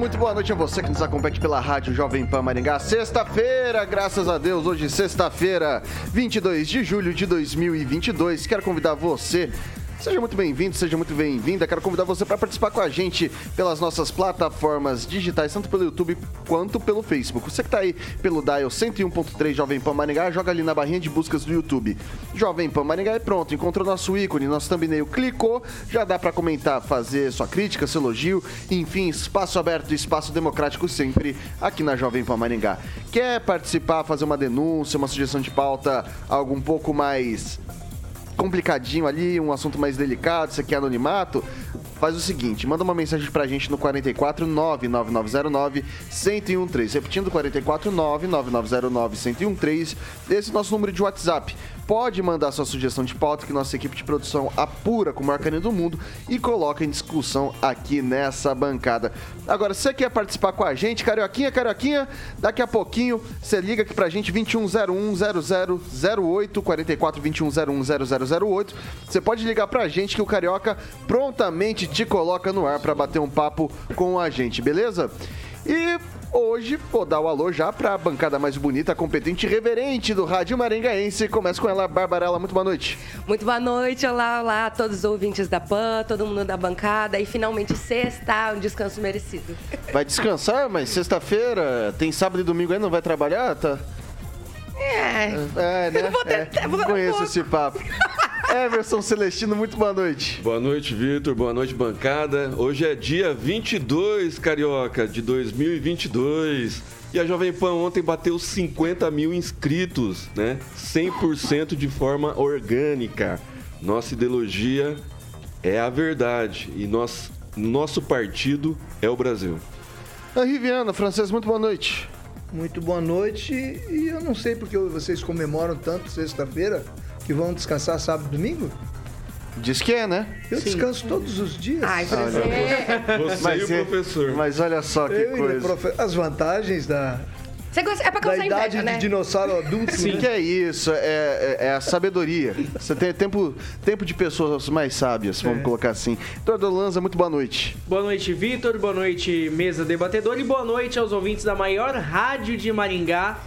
Muito boa noite a você que nos acompanha pela Rádio Jovem Pan Maringá. Sexta-feira, graças a Deus, hoje sexta-feira, 22 de julho de 2022. Quero convidar você Seja muito bem-vindo, seja muito bem-vinda. Quero convidar você para participar com a gente pelas nossas plataformas digitais, tanto pelo YouTube quanto pelo Facebook. Você que está aí pelo Dial 101.3 Jovem Pan Maringá, joga ali na barrinha de buscas do YouTube. Jovem Pan Maringá é pronto, encontrou nosso ícone, nosso thumbnail, clicou, já dá para comentar, fazer sua crítica, seu elogio, enfim, espaço aberto, espaço democrático sempre aqui na Jovem Pan Maringá. Quer participar, fazer uma denúncia, uma sugestão de pauta, algo um pouco mais complicadinho ali, um assunto mais delicado, você quer anonimato, faz o seguinte, manda uma mensagem pra gente no 44 99909 1013. Repetindo, 44 99909 1013. Esse é o nosso número de WhatsApp pode mandar sua sugestão de pauta que nossa equipe de produção apura com o maior carinho do mundo e coloca em discussão aqui nessa bancada. Agora, se você quer participar com a gente, Carioquinha, Carioquinha, daqui a pouquinho você liga aqui pra gente 2101-0008, 44 2101 0008. Você pode ligar pra gente que o Carioca prontamente te coloca no ar para bater um papo com a gente, beleza? E Hoje, vou dar o alô já para a bancada mais bonita, competente e reverente do Rádio Maringaense. Começa com ela, Barbarella. Muito boa noite. Muito boa noite. Olá, olá a todos os ouvintes da PAN, todo mundo da bancada. E finalmente sexta, um descanso merecido. Vai descansar, mas sexta-feira, tem sábado e domingo aí, não vai trabalhar? Tá... É. É, né? Vou tentar, é. Vou Conheço esse papo. Emerson Celestino, muito boa noite. Boa noite, Vitor. Boa noite, bancada. Hoje é dia 22, Carioca, de 2022. E a Jovem Pan ontem bateu 50 mil inscritos, né? 100% de forma orgânica. Nossa ideologia é a verdade e nós, nosso partido é o Brasil. A Riviana, francês, muito boa noite. Muito boa noite. E eu não sei porque vocês comemoram tanto sexta-feira que vão descansar sábado e domingo. Diz que é, né? Eu Sim. descanso todos os dias. Ai, professor. Você mas, e o professor. Mas olha só que eu coisa. Profe... As vantagens da, você gosta, é pra causar da idade inveja, né? de dinossauro adulto. Sim, né? que é isso, é, é, é, a sabedoria. Você tem tempo, tempo de pessoas mais sábias, vamos é. colocar assim. Eduardo Lanza, muito boa noite. Boa noite, Vitor. Boa noite, mesa debatedor. E boa noite aos ouvintes da maior rádio de Maringá.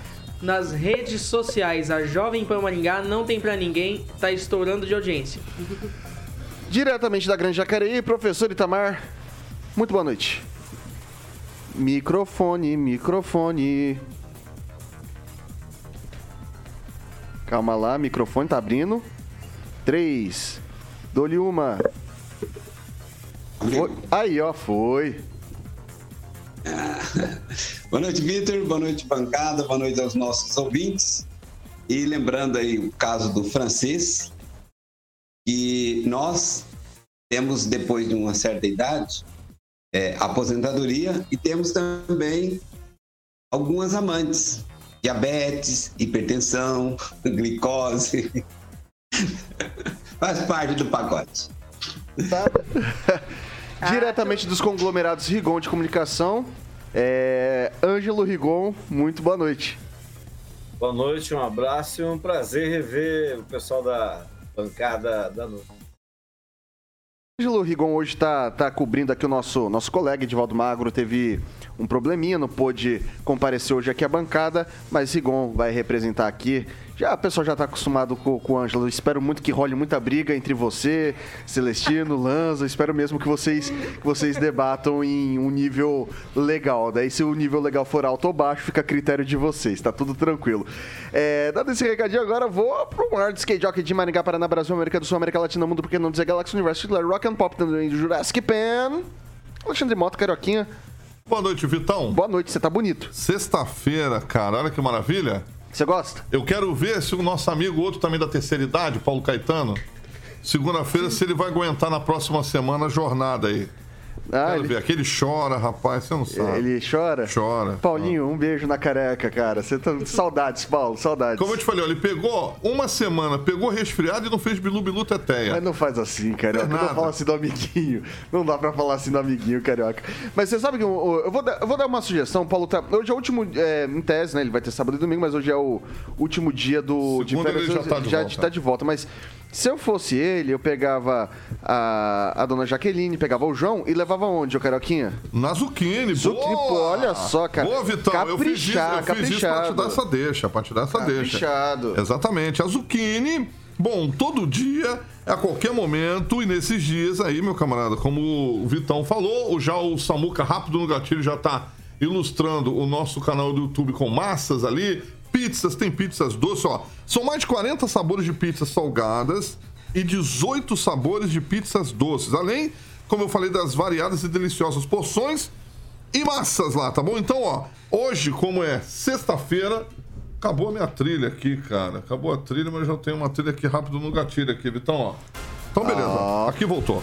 Nas redes sociais, a Jovem Pan Maringá não tem pra ninguém, tá estourando de audiência. Diretamente da Grande Jacareí, professor Itamar, muito boa noite. Microfone, microfone. Calma lá, microfone tá abrindo. Três. Dou-lhe uma. Foi. Aí, ó, foi. boa noite, Vitor. Boa noite, bancada. Boa noite aos nossos ouvintes. E lembrando aí o caso do francês, que nós temos, depois de uma certa idade, é, aposentadoria e temos também algumas amantes. Diabetes, hipertensão, glicose. Faz parte do pacote. Tá. Diretamente dos conglomerados Rigon de Comunicação, é... Ângelo Rigon, muito boa noite. Boa noite, um abraço e um prazer rever o pessoal da bancada da noite. Ângelo Rigon hoje está tá cobrindo aqui o nosso, nosso colega Edivaldo Magro, teve um probleminha, não pôde comparecer hoje aqui à bancada, mas Rigon vai representar aqui Já, a pessoa já tá acostumado com, com o Ângelo. Espero muito que role muita briga entre você, Celestino, Lanza. Espero mesmo que vocês, que vocês debatam em um nível legal. Daí, se o nível legal for alto ou baixo, fica a critério de vocês. Tá tudo tranquilo. É, dado esse recadinho, agora vou pro maior skate jockey de Maringá, Paraná, Brasil, América do Sul, América Latina, Mundo, porque não dizer Galaxy Universe, Rock and Pop, também do Jurassic Pan. Alexandre Mota, Carioquinha. Boa noite, Vitão. Boa noite, você tá bonito. Sexta-feira, cara, olha que maravilha. Você gosta? Eu quero ver se o nosso amigo, outro também da terceira idade, Paulo Caetano, segunda-feira, se ele vai aguentar na próxima semana a jornada aí. Ah, Quero ele, ver. Chora, rapaz, você não sabe. ele chora? Chora. Paulinho, um beijo na careca, cara. Você tá... Saudades, Paulo, saudades. Como eu te falei, ele pegou uma semana, pegou resfriado e não fez bilu-bilu teteia. Mas não faz assim, carioca. Não nada. fala assim do amiguinho. Não dá pra falar assim do amiguinho, carioca. Mas você sabe que eu, eu vou, dar, eu vou dar uma sugestão, Paulo. Tá, hoje é o último, é, em tese, né? Ele vai ter sábado e domingo, mas hoje é o último dia do Segunda de ele já tá de já volta. tá de volta. Mas se eu fosse ele, eu pegava a, a dona Jaqueline, pegava o João e levava onde, ô carioquinha? Na Zucchini, Zucchini, boa! pô, olha só, cara. Boa, Vitão, eu fiz isso, Caprichar, eu fiz isso pra te caprichado. dar essa deixa, pra te dar essa deixa. Caprichado. Exatamente. A Zucchini, bom, todo dia, a qualquer momento, e nesses dias aí, meu camarada, como o Vitão falou, o- já o Samuca Rápido no Gatilho já tá ilustrando o nosso canal do YouTube com massas ali, pizzas, tem pizzas doces, ó. São mais de 40 sabores de pizzas salgadas e 18 sabores de pizzas doces. Além, como eu falei, das variadas e deliciosas porções e massas lá, tá bom? Então, ó, hoje, como é sexta-feira, acabou a minha trilha aqui, cara. Acabou a trilha, mas eu já tenho uma trilha aqui rápido no gatilho aqui, Vitão, ó. Então, beleza. Aqui voltou.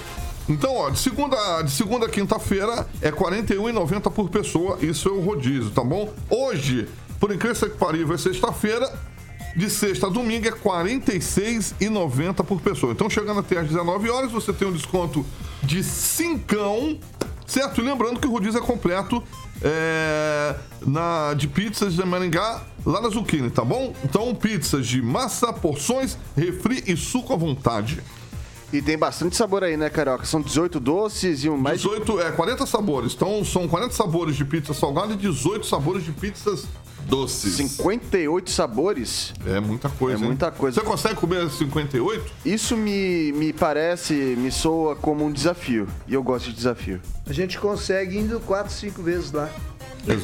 Então, ó, de segunda, de segunda a quinta-feira é R$ 41,90 por pessoa. Isso é o rodízio, tá bom? Hoje, por incrível que parível, é sexta-feira. De sexta a domingo é R$ 46,90 por pessoa. Então, chegando até às 19 horas, você tem um desconto de cincão, certo? E lembrando que o rodízio é completo é, na, de pizzas de Maringá, lá na Zucchini, tá bom? Então, pizzas de massa, porções, refri e suco à vontade. E tem bastante sabor aí, né, carioca? São 18 doces e um mais. 18, é, 40 sabores. Então, são 40 sabores de pizza salgada e 18 sabores de pizzas doces. 58 sabores. É muita coisa, É hein? muita coisa. Você consegue comer 58? Isso me, me parece, me soa como um desafio. E eu gosto de desafio. A gente consegue indo quatro, cinco vezes lá.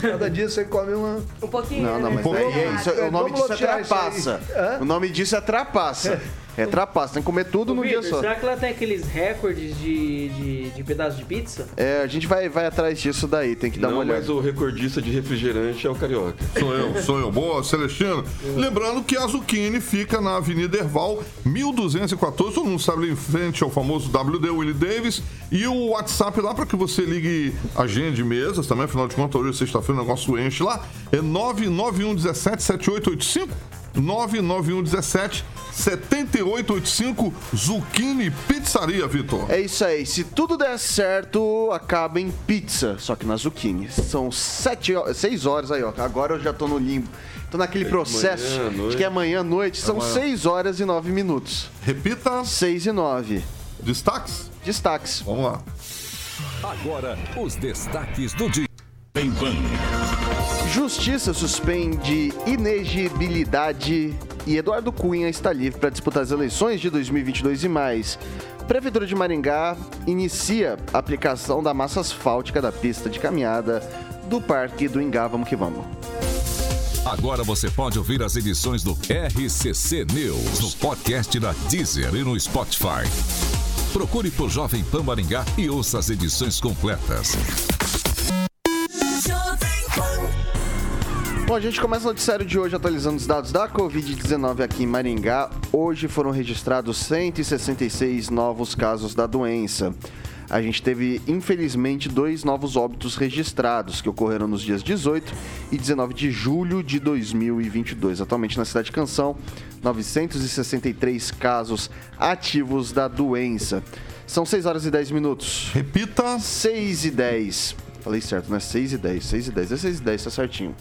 Cada dia você come uma. Um pouquinho, Não, não, né? mas aí é isso, o nome disso é trapaça. O nome disso é trapaça. É trapaça, tem que comer tudo num dia só. será que ela tem aqueles recordes de, de, de pedaço de pizza? É, a gente vai, vai atrás disso daí, tem que dar Não, uma mas olhada. o recordista de refrigerante é o Carioca. Sou eu, sou eu. Boa, Celestino. Lembrando que a Zucchini fica na Avenida Erval, 1214. Todo mundo sabe ali em frente ao famoso WD Willie Davis. E o WhatsApp lá para que você ligue agende mesas também. Afinal de contas, hoje é sexta-feira, o negócio enche lá. É 99117 7885. 99117 7885 Zucchini Pizzaria, Vitor. É isso aí, se tudo der certo, acaba em pizza, só que na zucchini. São 7 horas, 6 horas aí, ó. Agora eu já tô no limbo. Tô naquele processo. manhã, noite. Acho que é amanhã à noite. São 6 horas e 9 minutos. Repita, 6 e 9. destaques. Destaques. Vamos lá. Agora, os destaques do dia. Em Pan. Justiça suspende inegibilidade e Eduardo Cunha está livre para disputar as eleições de 2022 e mais. Prefeitura de Maringá inicia a aplicação da massa asfáltica da pista de caminhada do Parque do Ingá. Vamos que vamos. Agora você pode ouvir as edições do RCC News no podcast da Deezer e no Spotify. Procure por Jovem Pan Maringá e ouça as edições completas. Bom, a gente começa o noticiário de hoje atualizando os dados da Covid-19 aqui em Maringá. Hoje foram registrados 166 novos casos da doença. A gente teve, infelizmente, dois novos óbitos registrados, que ocorreram nos dias 18 e 19 de julho de 2022. Atualmente na cidade de Canção, 963 casos ativos da doença. São 6 horas e 10 minutos. Repita. 6 e 10. Falei certo, né? 6 e 10. 6 e 10. É 6 e 10, tá certinho.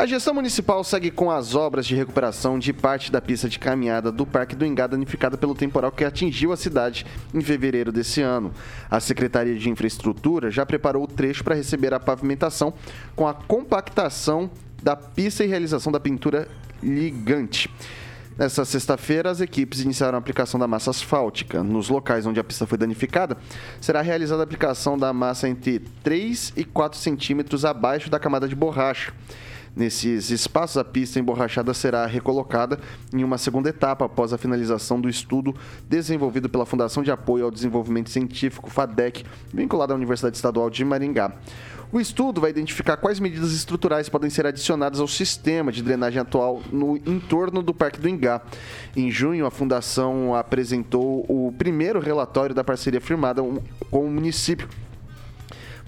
A gestão municipal segue com as obras de recuperação de parte da pista de caminhada do Parque do Engá danificada pelo temporal que atingiu a cidade em fevereiro desse ano. A Secretaria de Infraestrutura já preparou o trecho para receber a pavimentação com a compactação da pista e realização da pintura ligante. Nessa sexta-feira, as equipes iniciaram a aplicação da massa asfáltica. Nos locais onde a pista foi danificada, será realizada a aplicação da massa entre 3 e 4 centímetros abaixo da camada de borracha. Nesses espaços, a pista emborrachada será recolocada em uma segunda etapa após a finalização do estudo desenvolvido pela Fundação de Apoio ao Desenvolvimento Científico, FADEC, vinculada à Universidade Estadual de Maringá. O estudo vai identificar quais medidas estruturais podem ser adicionadas ao sistema de drenagem atual no entorno do Parque do Ingá. Em junho, a Fundação apresentou o primeiro relatório da parceria firmada com o município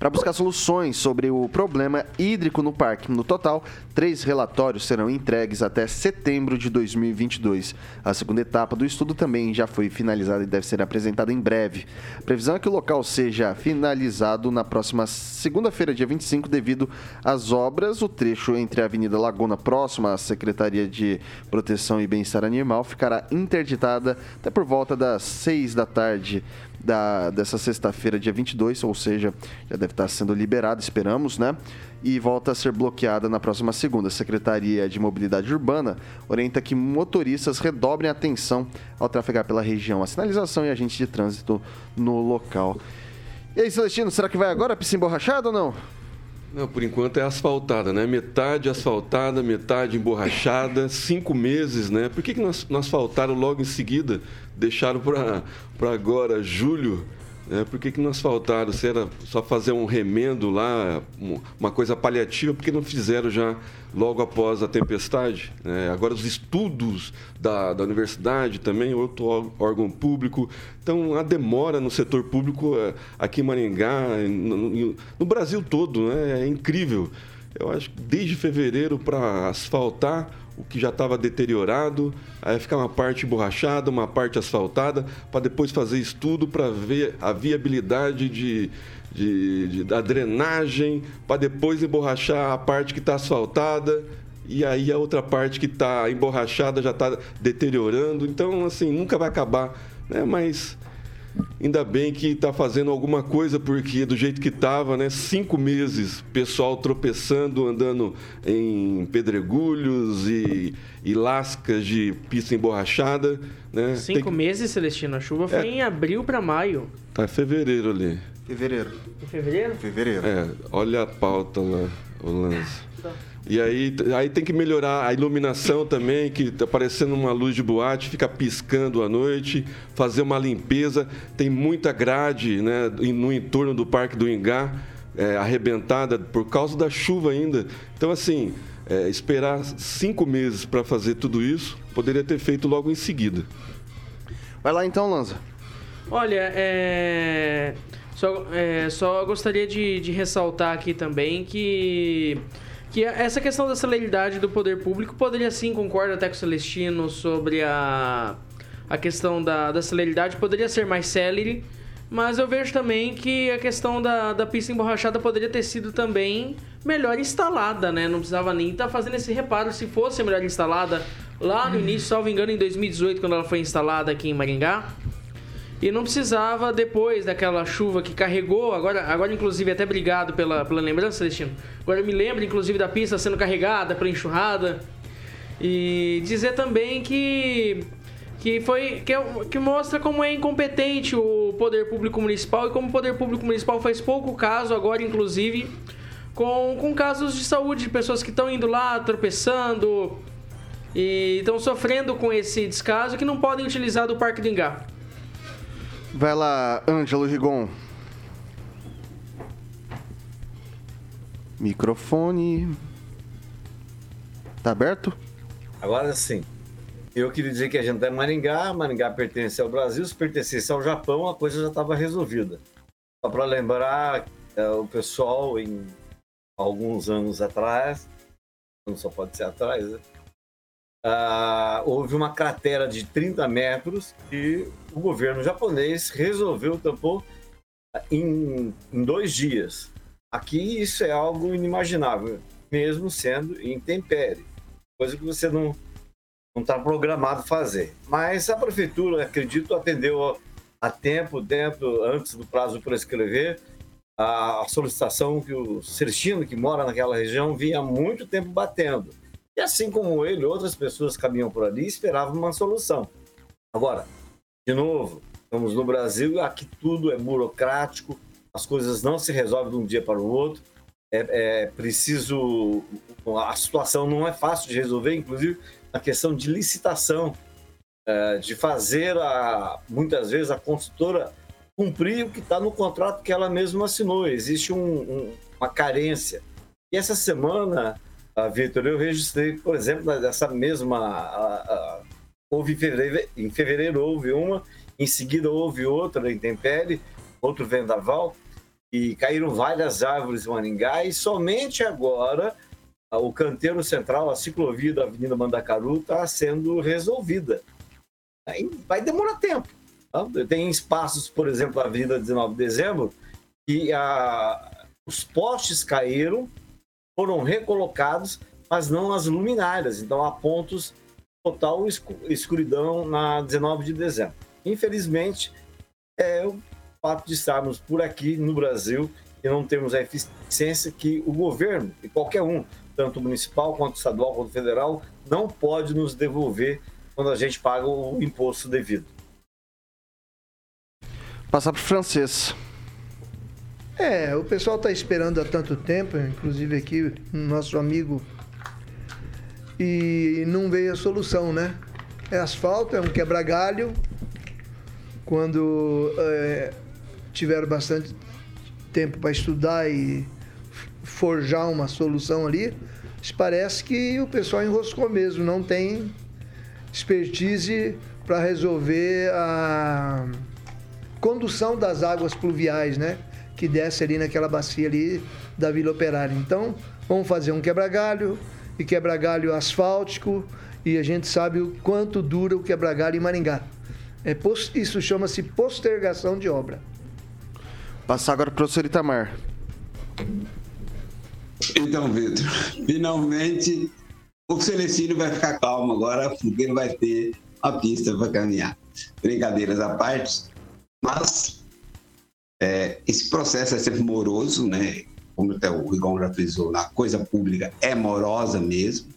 para buscar soluções sobre o problema hídrico no parque. No total, três relatórios serão entregues até setembro de 2022. A segunda etapa do estudo também já foi finalizada e deve ser apresentada em breve. A previsão é que o local seja finalizado na próxima segunda-feira, dia 25, devido às obras. O trecho entre a Avenida Laguna, próxima à Secretaria de Proteção e Bem-Estar Animal, ficará interditada até por volta das seis da tarde da, dessa sexta-feira, dia 22, ou seja, já deve estar sendo liberada, esperamos, né? E volta a ser bloqueada na próxima segunda. A Secretaria de Mobilidade Urbana orienta que motoristas redobrem atenção ao trafegar pela região, a sinalização e agentes de trânsito no local. E aí, Celestino, será que vai agora a pista emborrachada ou não? Não, por enquanto é asfaltada, né? Metade asfaltada, metade emborrachada, cinco meses, né? Por que, que nós asfaltaram logo em seguida? Deixaram para agora, julho? Né? Por que, que não asfaltaram? Se era só fazer um remendo lá, uma coisa paliativa, por que não fizeram já logo após a tempestade. Né? Agora, os estudos da, da universidade também, outro órgão público. Então, a demora no setor público é, aqui em Maringá, no, no Brasil todo, né? é incrível. Eu acho que desde fevereiro para asfaltar o que já estava deteriorado, aí ficar uma parte borrachada, uma parte asfaltada, para depois fazer estudo para ver a viabilidade de, de, de, da drenagem para depois emborrachar a parte que está asfaltada e aí a outra parte que está emborrachada já está deteriorando. Então, assim, nunca vai acabar. Né? Mas ainda bem que está fazendo alguma coisa, porque do jeito que estava, né? Cinco meses, pessoal tropeçando, andando em pedregulhos e, e lascas de pista emborrachada. Né? Cinco que... meses, Celestino. A chuva foi é... em abril para maio. Tá fevereiro ali. Fevereiro. Em fevereiro? Fevereiro. É, olha a pauta lá, o lance. E aí, aí tem que melhorar a iluminação também, que tá parecendo uma luz de boate, fica piscando à noite, fazer uma limpeza. Tem muita grade né, no entorno do Parque do Ingá, é, arrebentada por causa da chuva ainda. Então, assim, é, esperar cinco meses para fazer tudo isso, poderia ter feito logo em seguida. Vai lá então, Lanza. Olha, é... Só, é, só gostaria de, de ressaltar aqui também que que essa questão da celeridade do poder público poderia sim, concordo até com o Celestino sobre a, a questão da, da celeridade, poderia ser mais célere, mas eu vejo também que a questão da, da pista emborrachada poderia ter sido também melhor instalada, né? Não precisava nem estar tá fazendo esse reparo se fosse melhor instalada lá no início, salvo engano, em 2018, quando ela foi instalada aqui em Maringá. E não precisava, depois daquela chuva que carregou, agora, agora inclusive, até obrigado pela, pela lembrança, Celestino. Agora eu me lembro, inclusive, da pista sendo carregada pela enxurrada. E dizer também que que foi que, é que, mostra como é incompetente o poder público municipal e como o poder público municipal faz pouco caso agora inclusive com, com casos de saúde de pessoas que estão indo lá tropeçando e estão sofrendo com esse descaso que não podem utilizar do Parque do Engá. Vai lá, Ângelo Rigon. Microfone. Tá aberto? Agora sim. Eu queria dizer que a gente é Maringá, Maringá pertence ao Brasil, se pertencesse ao Japão, a coisa já estava resolvida. Só para lembrar, é, o pessoal, em alguns anos atrás, não só pode ser atrás, né? Uh, houve uma cratera de 30 metros e o governo japonês resolveu tampar em, em dois dias. Aqui isso é algo inimaginável, mesmo sendo intempérie, coisa que você não não está programado fazer. Mas a prefeitura, acredito, atendeu a tempo, dentro, antes do prazo para escrever, a solicitação que o Celestino, que mora naquela região, vinha há muito tempo batendo. E assim como ele, outras pessoas caminham por ali e esperavam uma solução. Agora, de novo, estamos no Brasil, aqui tudo é burocrático, as coisas não se resolvem de um dia para o outro. É, é preciso. A situação não é fácil de resolver, inclusive a questão de licitação, é, de fazer a, muitas vezes a consultora cumprir o que está no contrato que ela mesma assinou. Existe um, um, uma carência. E essa semana, a Vitor, eu registrei, por exemplo, dessa mesma. A, a, houve em fevereiro, em fevereiro houve uma, em seguida houve outra em Tempere, outro vendaval, e caíram várias árvores em Maringá, e somente agora o canteiro central, a ciclovia da Avenida Mandacaru, está sendo resolvida. Aí vai demorar tempo. Tá? Tem espaços, por exemplo, na Avenida 19 de Dezembro, que a, os postes caíram, foram recolocados, mas não as luminárias. Então há pontos total escuridão na 19 de dezembro. Infelizmente, é o fato de estarmos por aqui no Brasil e não termos a eficiência que o governo, e qualquer um, tanto municipal quanto estadual quanto federal, não pode nos devolver quando a gente paga o imposto devido. Passar para o francês. É, o pessoal está esperando há tanto tempo, inclusive aqui, nosso amigo, e não veio a solução, né? É asfalto, é um quebra-galho. Quando é, tiveram bastante tempo para estudar e forjar uma solução ali, parece que o pessoal enroscou mesmo, não tem expertise para resolver a condução das águas pluviais, né? Que desce ali naquela bacia ali da Vila Operária. Então, vamos fazer um quebra-galho e quebra-galho asfáltico e a gente sabe o quanto dura o quebra-galho em Maringá. É, isso chama-se postergação de obra. Passar agora para o professor Itamar. Então, Vitor, finalmente o Celestino vai ficar calmo agora, porque ele vai ter a pista para caminhar. Brincadeiras à parte, mas é, esse processo é sempre moroso, né? Como até o Rigon já frisou, na coisa pública é morosa mesmo.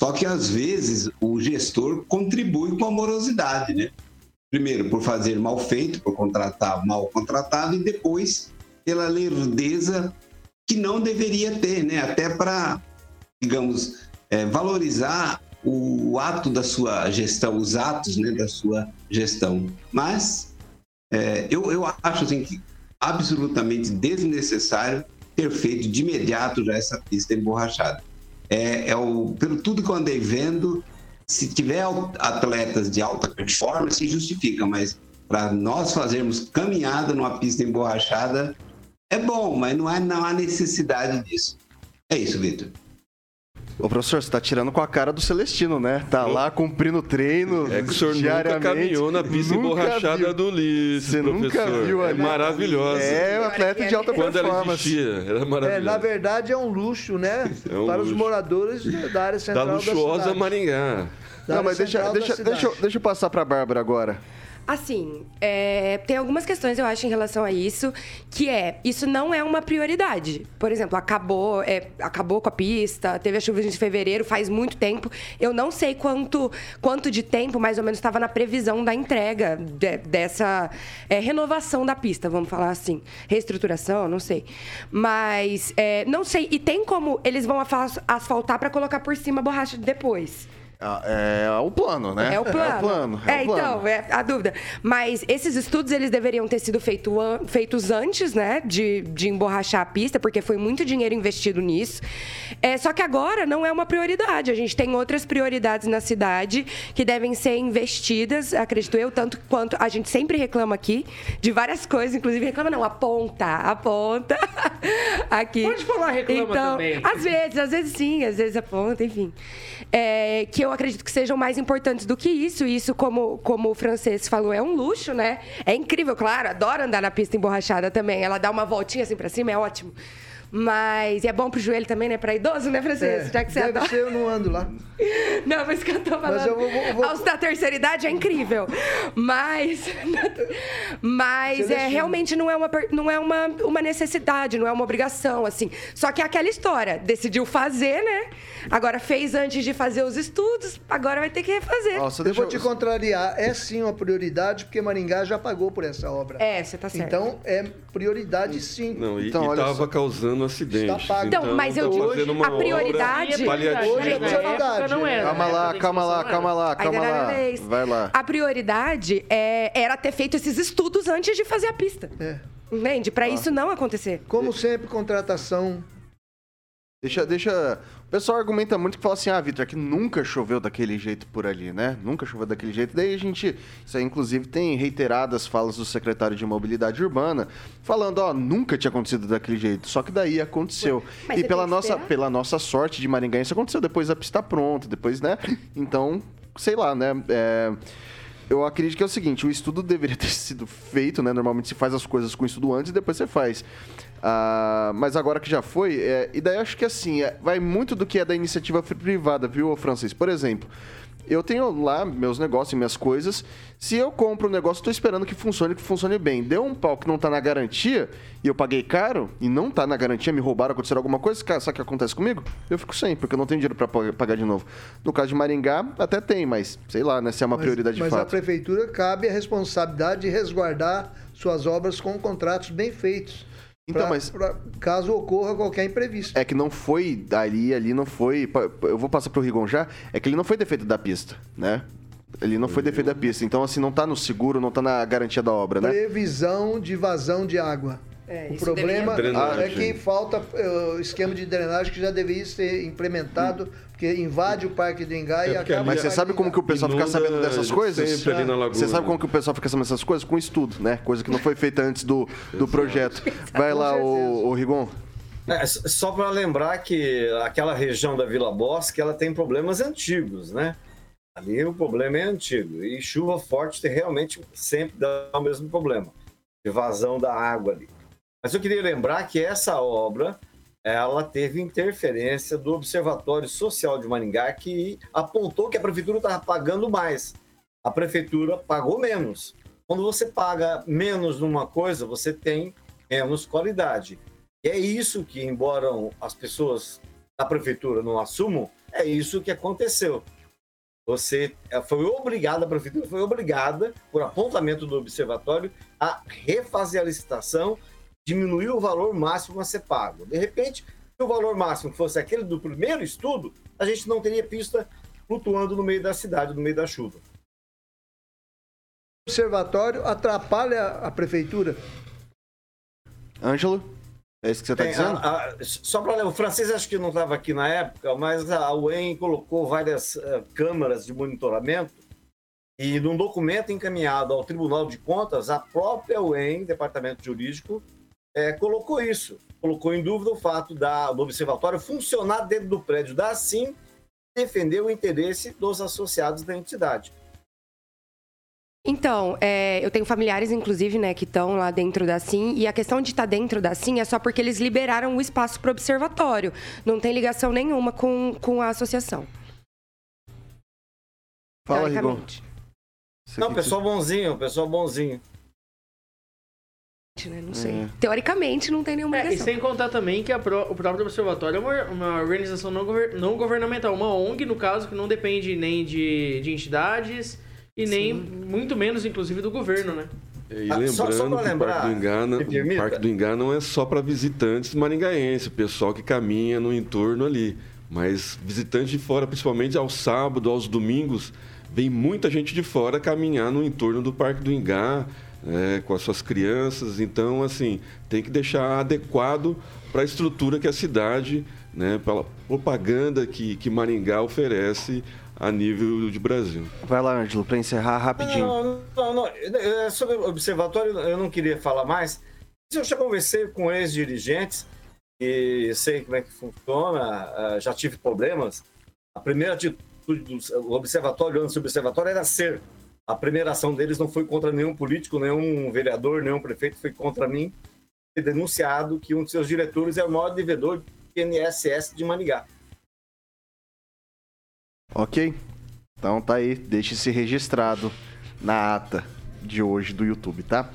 Só que às vezes o gestor contribui com a morosidade, né? Primeiro, por fazer mal feito, por contratar mal contratado, e depois pela lerdeza que não deveria ter, né? Até para, digamos, é, valorizar o ato da sua gestão, os atos né, da sua gestão. Mas é, eu, eu acho assim, que absolutamente desnecessário ter feito de imediato já essa pista emborrachada. É, é o, pelo tudo que eu andei vendo, se tiver atletas de alta performance, justifica, mas para nós fazermos caminhada numa pista emborrachada, é bom, mas não, não há necessidade disso. É isso, Vitor. Ô, professor, você tá tirando com a cara do Celestino, né? Tá lá cumprindo treino. É que o senhor nunca caminhou na pista emborrachada viu. do Ulisses, Você professor. nunca viu É maravilhosa. É, um atleta de alta Quando performance. Ela existia, era maravilhosa. É, na verdade, é um luxo, né? É um Para luxo. os moradores da área central da, luxuosa da Maringá. Da Não, mas deixa, deixa, deixa, deixa eu passar para a Bárbara agora. Assim, é, tem algumas questões, eu acho, em relação a isso, que é, isso não é uma prioridade. Por exemplo, acabou, é, acabou com a pista, teve a chuva de fevereiro, faz muito tempo. Eu não sei quanto, quanto de tempo, mais ou menos, estava na previsão da entrega de, dessa é, renovação da pista, vamos falar assim. Reestruturação, não sei. Mas, é, não sei. E tem como eles vão asfaltar para colocar por cima a borracha depois. Ah, é o plano, né? É o plano. É, o plano, é, é o plano. então, é a dúvida. Mas esses estudos, eles deveriam ter sido feito an feitos antes, né? De, de emborrachar a pista, porque foi muito dinheiro investido nisso. É, só que agora não é uma prioridade. A gente tem outras prioridades na cidade que devem ser investidas, acredito eu, tanto quanto a gente sempre reclama aqui de várias coisas, inclusive reclama não, aponta, aponta aqui. Pode falar reclama então, também. Às vezes, às vezes sim, às vezes aponta, enfim. É, que eu acredito que sejam mais importantes do que isso. E isso, como, como o francês falou, é um luxo, né? É incrível, claro, adoro andar na pista emborrachada também. Ela dá uma voltinha assim pra cima, é ótimo. Mas e é bom pro joelho também, né? Pra idoso, né, Francisco? É, Já que você deve adora. ser, eu não ando lá. Não, mas que eu tô falando. eu vou- vou- vou- Aos da terceira idade é incrível. Mas. Mas é, realmente não é, uma, não é uma, uma necessidade, não é uma obrigação, assim. Só que é aquela história. Decidiu fazer, né? Agora fez antes de fazer os estudos, agora vai ter que refazer. Nossa, Eu deixa vou te contrariar. É sim uma prioridade, porque Maringá já pagou por essa obra. É, você tá certo. Então, é prioridade sim. Não, e, Então, e olha tava só. causando acidentes. Está pago. Então, mas eu tá digo, a prioridade- paliativa. Hoje é prioridade. Calma lá, calma lá, calma lá, calma lá. vez. Vai lá. A prioridade é, era ter feito esses estudos antes de fazer a pista. É. Entende? Pra isso não acontecer. Como sempre, contratação. Deixa, deixa. O pessoal argumenta muito que fala assim: ah, Vitor, é que nunca choveu daquele jeito por ali, né? Nunca choveu daquele jeito. Daí a gente. Isso aí, inclusive, tem reiteradas falas do secretário de Mobilidade Urbana falando: ó, nunca tinha acontecido daquele jeito. Só que daí aconteceu. mas e pela nossa, esperar. pela nossa sorte de Maringá, isso aconteceu depois da pista pronta, depois, né? Então, sei lá, né? É, Eu acredito que é o seguinte, o estudo deveria ter sido feito, né? Normalmente se faz as coisas com estudo antes e depois você faz. Ah, mas agora que já foi, é, e daí acho que assim, é, vai muito do que é da iniciativa privada, viu, Francis? Por exemplo, eu tenho lá meus negócios e minhas coisas. Se eu compro um negócio, estou esperando que funcione, que funcione bem. Deu um pau que não tá na garantia e eu paguei caro e não tá na garantia, me roubaram, aconteceu alguma coisa, cara, sabe o que acontece comigo? Eu fico sem, porque eu não tenho dinheiro para pagar de novo. No caso de Maringá, até tem, mas sei lá, né, se é uma Mas, prioridade mas de a fato. prefeitura cabe a responsabilidade de resguardar suas obras com contratos bem feitos. Então, Pra- mas- pra- caso ocorra qualquer imprevisto. É que não foi ali, ali não foi. Eu vou passar pro Rigon já. É que ele não foi defeito da pista, né? Ele não foi defeito da pista. Então, assim, não tá no seguro, não tá na garantia da obra, né? Previsão de vazão de água. É, o problema deveria- é que falta eh, o esquema de drenagem que já deveria ser implementado, porque invade o Parque do Engá É e acaba. Mas você sabe como que o pessoal fica sabendo dessas de coisas? sempre ali na laguna. Você sabe como que o pessoal fica sabendo dessas coisas? Com estudo, né? Coisa que não foi feita antes do, do projeto. Vai lá, o, o Rigon. É, só para lembrar que aquela região da Vila Bosque ela tem problemas antigos, né? Ali o problema é antigo e chuva forte realmente sempre dá o mesmo problema de vazão da água ali. Mas eu queria lembrar que essa obra ela teve interferência do Observatório Social de Maringá que apontou que a prefeitura estava pagando mais. A prefeitura pagou menos. Quando você paga menos numa coisa, você tem menos qualidade. E é isso que, embora as pessoas da prefeitura não assumam, é isso que aconteceu. Você eh, foi obrigada, a prefeitura foi obrigada, por apontamento do observatório, a refazer a licitação, diminuir o valor máximo a ser pago. De repente, se o valor máximo fosse aquele do primeiro estudo, a gente não teria pista flutuando no meio da cidade, no meio da chuva. O observatório atrapalha a prefeitura. Ângelo, é isso que você tá Tem, dizendo? a- a- só para o francês acho que não estava aqui na época, mas a UEM colocou várias eh, câmaras de monitoramento e num documento encaminhado ao Tribunal de Contas, a própria UEM, Departamento Jurídico, eh, colocou isso, colocou em dúvida o fato da, do observatório funcionar dentro do prédio da SIM defender o interesse dos associados da entidade. Então, é, eu tenho familiares, inclusive, né, que estão lá dentro da SIM, e a questão de estar dentro da SIM é só porque eles liberaram o espaço para o observatório. Não tem ligação nenhuma com, com a associação. Fala, Rigon. Não, pessoal bonzinho, pessoal bonzinho. Né? Não sei. É. Teoricamente, não tem nenhuma É, e sem contar também que a pró- o próprio observatório é uma, uma organização não, gover- não governamental, uma ONG, no caso, que não depende nem de, de entidades e nem, muito menos, inclusive, do governo, né? E Ah, lembrando só- só pra que lembrar, o Parque do Ingá, não, o Parque do Ingá não é só para visitantes maringaenses, o pessoal que caminha no entorno ali. Mas visitantes de fora, principalmente aos sábados, aos domingos, vem muita gente de fora caminhar no entorno do Parque do Ingá, é, com as suas crianças. Então, assim, tem que deixar adequado para a estrutura que a cidade, né, pela propaganda que, que Maringá oferece a nível de Brasil. Vai lá, Ângelo, pra encerrar rapidinho. Não, não, não. É, Sobre o observatório, eu não queria falar mais. Eu já conversei com ex-dirigentes e sei como é que funciona, ah, já tive problemas. A primeira atitude do observatório, antes do observatório, era ser. A primeira ação deles não foi contra nenhum político, nenhum vereador, nenhum prefeito, foi contra mim. denunciado que um de seus diretores é o maior devedor do INSS de Maningá. Ok? Então tá aí, deixe-se registrado na ata de hoje do YouTube, tá?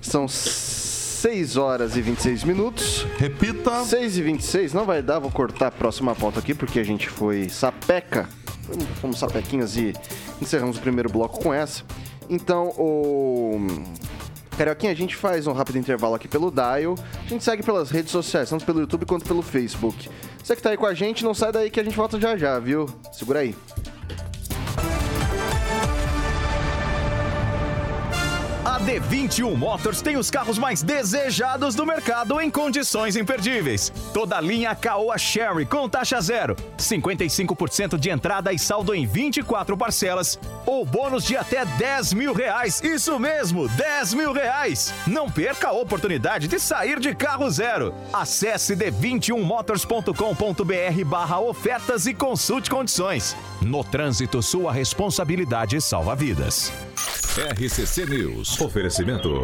São 6 horas e 26 minutos. Repita. 6 e 26, não vai dar, vou cortar a próxima pauta aqui porque a gente foi sapeca. Fomos sapequinhas e encerramos o primeiro bloco com essa. Então, o. Carioquinha, a gente faz um rápido intervalo aqui pelo Dial. A gente segue pelas redes sociais, tanto pelo YouTube quanto pelo Facebook. Você que tá aí com a gente, não sai daí que a gente volta já já, viu? Segura aí. A D21 Motors tem os carros mais desejados do mercado em condições imperdíveis. Toda a linha Caoa Sherry com taxa zero, 55% de entrada e saldo em 24 parcelas, ou bônus de até 10 mil reais. Isso mesmo, 10 mil reais. Não perca a oportunidade de sair de carro zero. Acesse d21motors.com.br barra ofertas e consulte condições. No trânsito, sua responsabilidade salva vidas. RCC News. Oferecimento.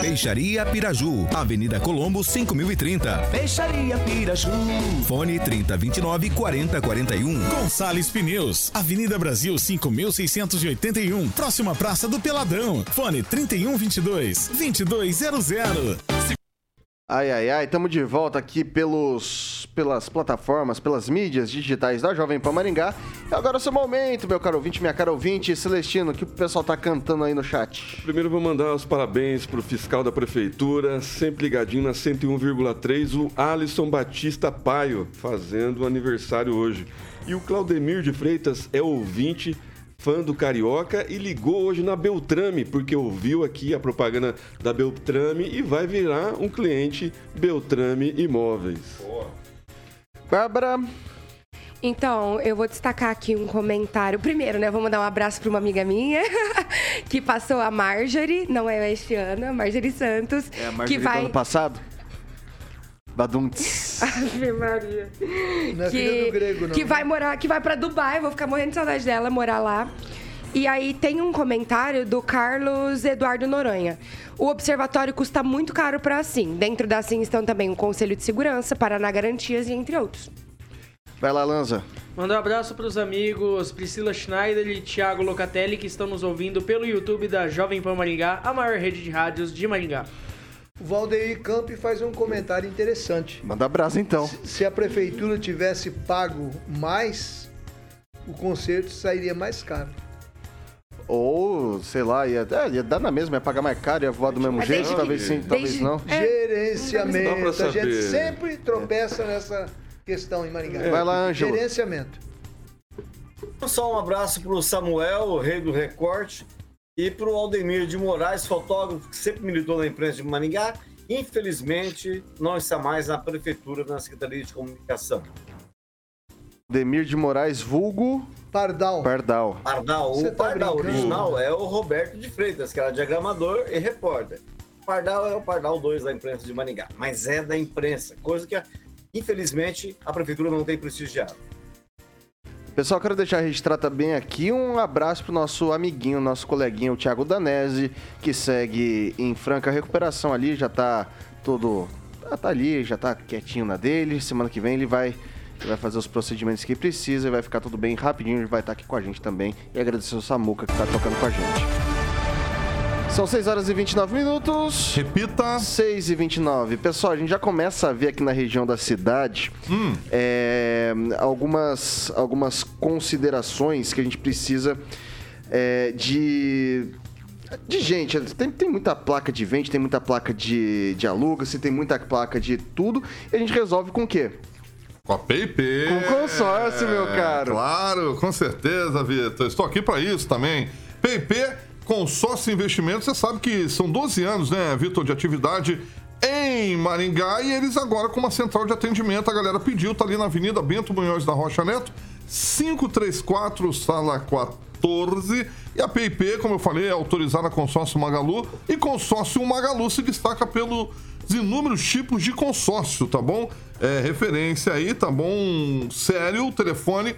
Peixaria Piraju, Avenida Colombo 5030. Peixaria Piraju. Fone 3029 4041. Gonçalves Pneus, Avenida Brasil 5681, próxima Praça do Peladão. Fone 3122 2200. Ai, ai, ai, estamos de volta aqui pelos, pelas plataformas, pelas mídias digitais da Jovem Pan Maringá. E agora é o seu momento, meu caro ouvinte, minha cara ouvinte, Celestino, o que o pessoal tá cantando aí no chat? Primeiro vou mandar os parabéns pro fiscal da prefeitura, sempre ligadinho na 101,3, o Alisson Batista Paio, fazendo aniversário hoje. E o Claudemir de Freitas é ouvinte fã do Carioca e ligou hoje na Beltrame, porque ouviu aqui a propaganda da Beltrame e vai virar um cliente Beltrame Imóveis. Bárbara, Então, eu vou destacar aqui um comentário. Primeiro, né? Vou mandar um abraço para uma amiga minha que passou a Marjorie, não é este ano, a Marjorie Santos. é a Marjorie que do vai. ano passado? Badumts. Ave Maria. Não é filha do grego, não. que vai morar, que vai para Dubai, vou ficar morrendo de saudade dela morar lá. E aí tem um comentário do Carlos Eduardo Noronha. O observatório custa muito caro para a Assim. Dentro da Assim estão também o Conselho de Segurança, Paraná Garantias e entre outros. Vai lá, Lanza. Manda um abraço para os amigos Priscila Schneider e Thiago Locatelli que estão nos ouvindo pelo YouTube da Jovem Pan Maringá, a maior rede de rádios de Maringá. O Valdeir Camp faz um comentário interessante. Manda abraço então. Se a prefeitura tivesse pago mais, o concerto sairia mais caro. Ou, sei lá, ia, é, ia dar na mesma, ia pagar mais caro, ia voar do mesmo Mas jeito, desde talvez sim, talvez desde- não. É, Gerenciamento. Dá pra A gente saber. sempre tropeça nessa questão em Maringá. Vai lá, Ângelo. Gerenciamento. Só um abraço pro Samuel, o rei do recorte, e pro Aldemir de Moraes, fotógrafo que sempre militou na imprensa de Maringá. Infelizmente, não está mais na prefeitura, na Secretaria de Comunicação. Demir de Moraes, vulgo Pardal. Pardal. Pardal, Você o tá Pardal brincando? original é o Roberto de Freitas, que era diagramador e repórter. Pardal é o Pardal 2 da imprensa de Maringá, mas é da imprensa, coisa que, infelizmente, a prefeitura não tem prestigiado. Pessoal, quero deixar registrado também aqui um abraço pro nosso amiguinho, nosso coleguinha, o Thiago Danese, que segue em franca recuperação ali, já tá todo. Tá, tá ali, já tá quietinho na dele. Semana que vem ele vai, ele vai fazer os procedimentos que precisa e vai ficar tudo bem rapidinho. Ele vai estar aqui com a gente também. E agradecer o Samuca que tá tocando com a gente. São 6 horas e 29 minutos. Repita. 6 e 29. Pessoal, a gente já começa a ver aqui na região da cidade é, algumas, algumas considerações que a gente precisa é, de. De gente, tem, tem muita placa de vende, tem muita placa de, de aluga-se, tem muita placa de tudo, e a gente resolve com o quê? Com a PayPay. Com consórcio, meu caro. Claro, com certeza, Vitor. Estou aqui para isso também. PayPay, consórcio investimentos, você sabe que são 12 anos, né, Vitor, de atividade em Maringá e eles agora com uma central de atendimento. A galera pediu, tá ali na Avenida Bento Munhoz da Rocha Neto, 534, sala 14. E a PIP, como eu falei, é autorizada consórcio Magalu. E consórcio Magalu se destaca pelos inúmeros tipos de consórcio, tá bom? É referência aí, tá bom? Sério, telefone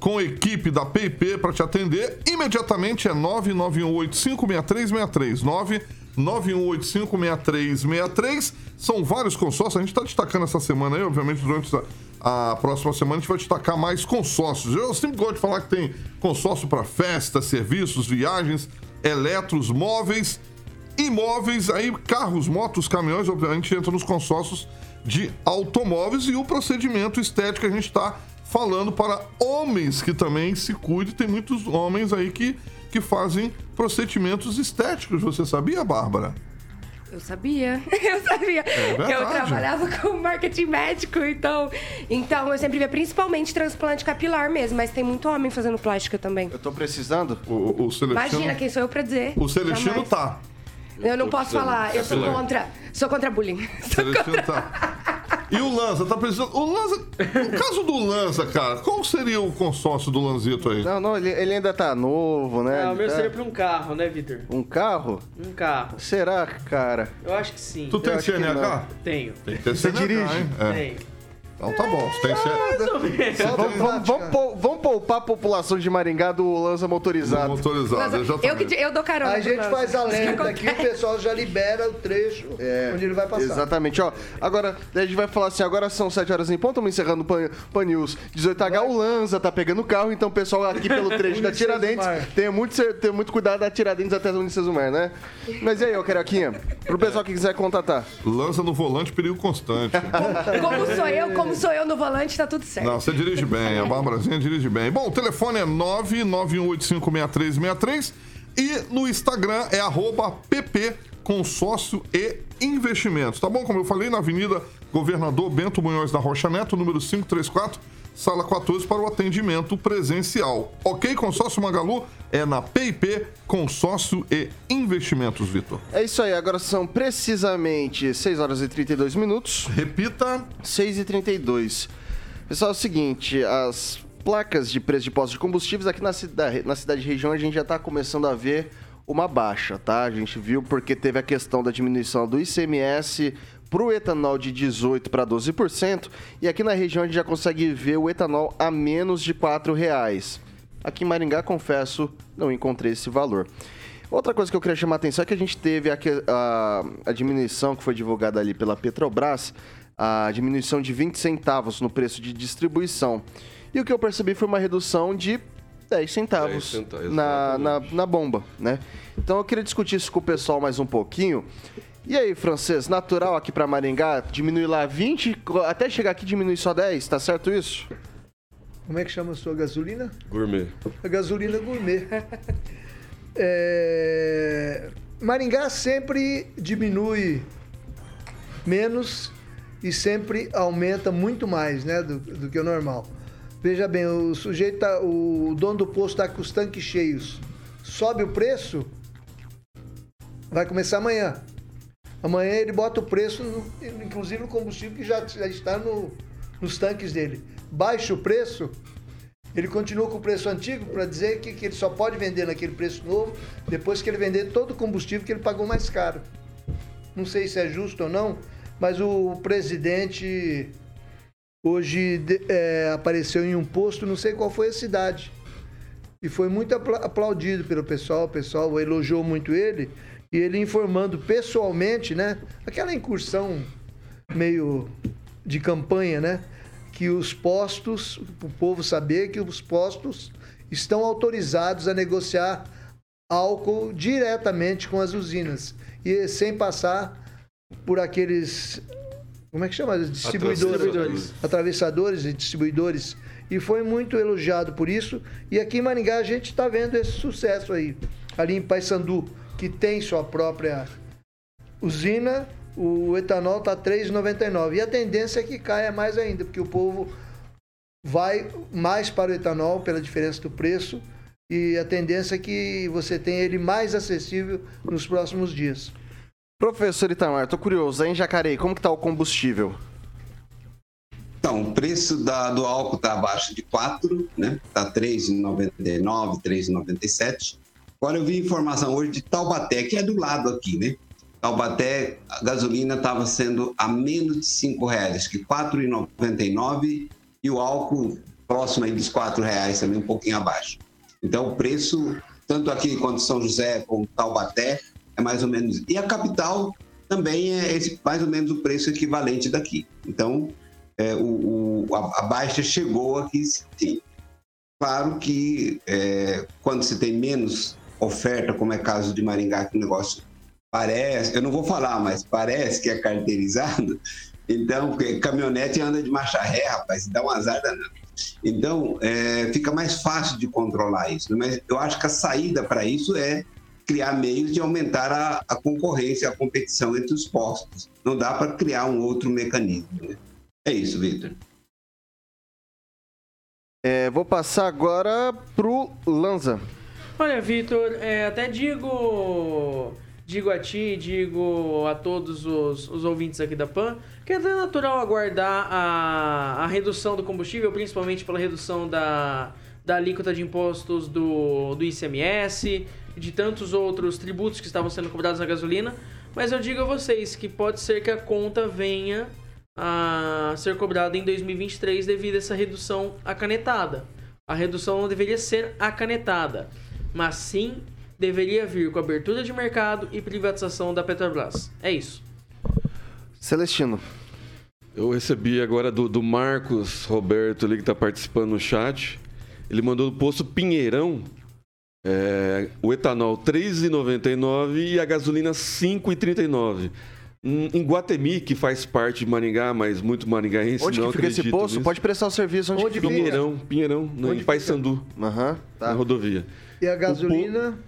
com a equipe da PIP para te atender. Imediatamente é 991856363. 991856363. São vários consórcios. A gente está destacando essa semana aí, obviamente, durante a, a próxima semana a gente vai destacar mais consórcios. Eu sempre gosto de falar que tem consórcio para festas, serviços, viagens, eletros, móveis, imóveis, aí carros, motos, caminhões, obviamente entra nos consórcios de automóveis e o procedimento estético a gente está falando para homens que também se cuidem. Tem muitos homens aí que, que fazem procedimentos estéticos. Você sabia, Bárbara? Eu sabia, eu sabia. É eu trabalhava com marketing médico, então. Então eu sempre via principalmente transplante capilar mesmo, mas tem muito homem fazendo plástica também. Eu tô precisando. O, o, Celestino... Imagina, quem sou eu pra dizer? O Celestino Jamais. tá. Eu não posso falar, eu sou contra. Sou contra bullying. O Celestino tá. E o Lanza, tá precisando. O Lanza. No caso do Lanza, cara, qual seria o consórcio do Lanzito aí? Não, não, ele, ele ainda tá novo, né? Ah, o meu tá- seria pra um carro, né, Vitor? Um carro? Um carro. Será, cara? Eu acho que sim. Tu tem que CNH? Tenho. Tem que ter Você CNH, dirige? hein? É. Tenho. Então tá bom. Você tem CNH. Vamos, vamos, vamos, pou- vamos poupar a população de Maringá do Lanza motorizado. Motorizado, eu, que, eu dou carona. A gente faz a lenda aqui, o pessoal já libera o trecho onde ele vai passar. Exatamente, ó. Agora, a gente vai falar assim, agora são 7 horas em ponto, estamos encerrando o Pan, Pan News 18H, o Lanza tá pegando o carro, então o pessoal aqui pelo trecho da Tiradentes, tenha muito, tenha muito cuidado da Tiradentes até a Unicesumar, né? Mas e aí, ô Carioquinha, pro pessoal que quiser contatar. Lança no volante, perigo constante. Como sou eu, como sou eu no volante, tá tudo certo. Não, você dirige bem, a Bárbarazinha dirige bem. Bom, o telefone é 991856363 e no Instagram é arroba pp consórcio e investimentos, tá bom? Como eu falei, na Avenida Governador Bento Munhoz da Rocha Neto, número 534, sala 14, para o atendimento presencial. Ok, consórcio Magalu é na PIP Consórcio e Investimentos, Vitor. É isso aí, agora são precisamente 6 horas e 32 minutos. Repita. 6 e 32. Pessoal, é o seguinte, as placas de preço de postos de combustíveis aqui na cidade, na cidade e região a gente já está começando a ver uma baixa, tá? A gente viu porque teve a questão da diminuição do ICMS para o etanol de 18% para 12%, e aqui na região a gente já consegue ver o etanol a menos de 4 reais. Aqui em Maringá, confesso, não encontrei esse valor. Outra coisa que eu queria chamar a atenção é que a gente teve a, a- a diminuição que foi divulgada ali pela Petrobras, a diminuição de 20 centavos no preço de distribuição. E o que eu percebi foi uma redução de 10 centavos, 10 centavos, na, na, na bomba, né? Então eu queria discutir isso com o pessoal mais um pouquinho. E aí, francês, natural aqui para Maringá, diminui lá 20, até chegar aqui diminui só 10, tá certo isso? Como é que chama a sua gasolina? Gourmet. A gasolina gourmet. É, Maringá sempre diminui menos e sempre aumenta muito mais, né, do, do que o normal. Veja bem, o sujeito, tá, o dono do posto está com os tanques cheios. Sobe o preço, vai começar amanhã. Amanhã ele bota o preço, no- inclusive no combustível que já, já está no- nos tanques dele. Baixa o preço, ele continua com o preço antigo para dizer que, que ele só pode vender naquele preço novo depois que ele vender todo o combustível que ele pagou mais caro. Não sei se é justo ou não, mas o presidente hoje é, apareceu em um posto, não sei qual foi a cidade. E foi muito apla- aplaudido pelo pessoal, o pessoal elogiou muito ele, e ele informando pessoalmente, né? Aquela incursão meio de campanha, né? Que os postos, o povo saber que os postos estão autorizados a negociar álcool diretamente com as usinas e sem passar por aqueles como é que chama? Distribuidores, Atravessadores. atravessadores e distribuidores. E foi muito elogiado por isso. E aqui em Maringá a gente está vendo esse sucesso aí. Ali em Paysandu, que tem sua própria usina, o etanol está R$ 3,99. E a tendência é que caia mais ainda, porque o povo vai mais para o etanol pela diferença do preço. E a tendência é que você tenha ele mais acessível nos próximos dias. Professor Itamar, tô curioso, aí em Jacareí, como que tá o combustível? Então, o preço da- do álcool está abaixo de 4, né? Está 3,99, 3,97. Agora eu vi informação hoje de Taubaté, que é do lado aqui, né? Taubaté, a gasolina estava sendo a menos de 5 reais, que 4,99 e o álcool próximo aí dos 4 reais, também um pouquinho abaixo. Então o preço, tanto aqui quanto São José como Taubaté, é mais ou menos. E a capital também é esse, mais ou menos o preço equivalente daqui. Então, é, o, o- a, a baixa chegou aqui sim. Claro que é, quando você tem menos oferta, como é caso de Maringá, que o negócio parece, eu não vou falar, mas parece que é carteirizado, então, caminhonete anda de marcha ré, rapaz, dá um azar danado. Então, é, fica mais fácil de controlar isso. né? Mas eu acho que a saída para isso é criar meios de aumentar a, a concorrência, a competição entre os postos. Não dá para criar um outro mecanismo. né? É isso, Vitor. É, vou passar agora pro Lanza. Olha, Vitor, é, até digo, digo a ti, digo a todos os, os ouvintes aqui da PAN, que é natural aguardar a, a redução do combustível, principalmente pela redução da, da alíquota de impostos do, do ICMS de tantos outros tributos que estavam sendo cobrados na gasolina. Mas eu digo a vocês que pode ser que a conta venha a ser cobrada em 2023 devido a essa redução acanetada. A redução não deveria ser acanetada, mas sim deveria vir com abertura de mercado e privatização da Petrobras. É isso. Celestino. Eu recebi agora do, do Marcos Roberto ali que está participando no chat. Ele mandou do posto Pinheirão é, o etanol R$ 3,99 e a gasolina R$ 5,39. Em em Guatemi, que faz parte de Maringá, mas muito maringaense, Onde não que fica esse posto? nisso. Pode prestar o serviço onde, que fica? Pinheirão, Pinheirão, no, Onde em Paysandu, Aham, tá. na rodovia. E a gasolina,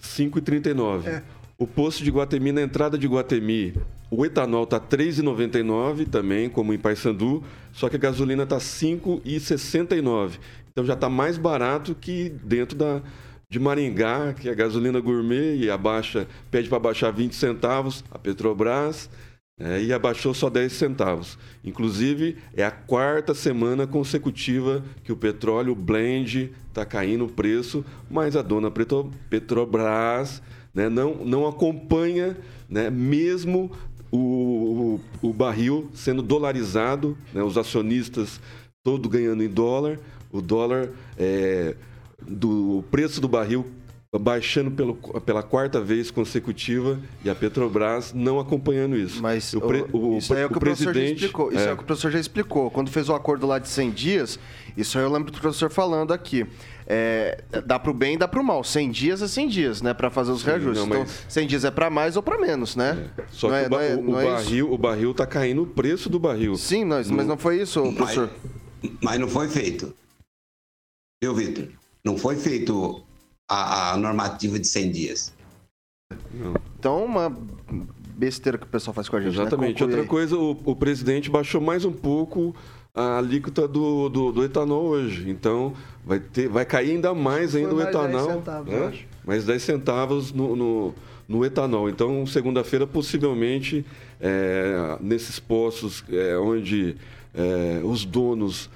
5,39. É. O posto de Guatemi, na entrada de Guatemi, o etanol tá 3,99 também, como em Paysandu, só que a gasolina tá 5,69. Então já tá mais barato que dentro da de Maringá, que é a gasolina gourmet e abaixa, pede para baixar 20 centavos, a Petrobras, né, e abaixou só 10 centavos. Inclusive, é a quarta semana consecutiva que o petróleo blend está caindo o preço, mas a dona Petro- Petrobras né, não, não acompanha, né, mesmo o, o, o barril sendo dolarizado, né, os acionistas todo ganhando em dólar, o dólar é, do o preço do barril baixando pelo, pela quarta vez consecutiva e a Petrobras não acompanhando isso. Mas o, pre- o- o- isso aí é o que o, professor já presidente explicou. Isso é. é, o que o professor já explicou. Quando fez o acordo lá de 100 dias, isso aí eu lembro do professor falando aqui. É, dá pro bem e dá pro mal. 100 dias é 100 dias, né? Pra fazer os Sim, reajustes. não, Então, mas- 100 dias é pra mais ou pra menos, né? Só Não que é- o, ba- não é- o- o não é barril, o barril tá caindo o preço do barril. Sim, mas, mas não foi isso, Mas, professor. mas não foi feito. Viu, Vitor? Não foi feito a, a normativa de 100 dias. Então, uma besteira que o pessoal faz com a gente. né? Exatamente. Conclui Outra coisa, o, o presidente baixou mais um pouco a alíquota do, do, do etanol hoje. Então, vai, ter, vai cair ainda mais ainda o mais 10 etanol. centavos, né? eu acho. Mais 10 centavos no, no, no etanol. Então, segunda-feira, possivelmente, é, nesses postos é, onde é, os donos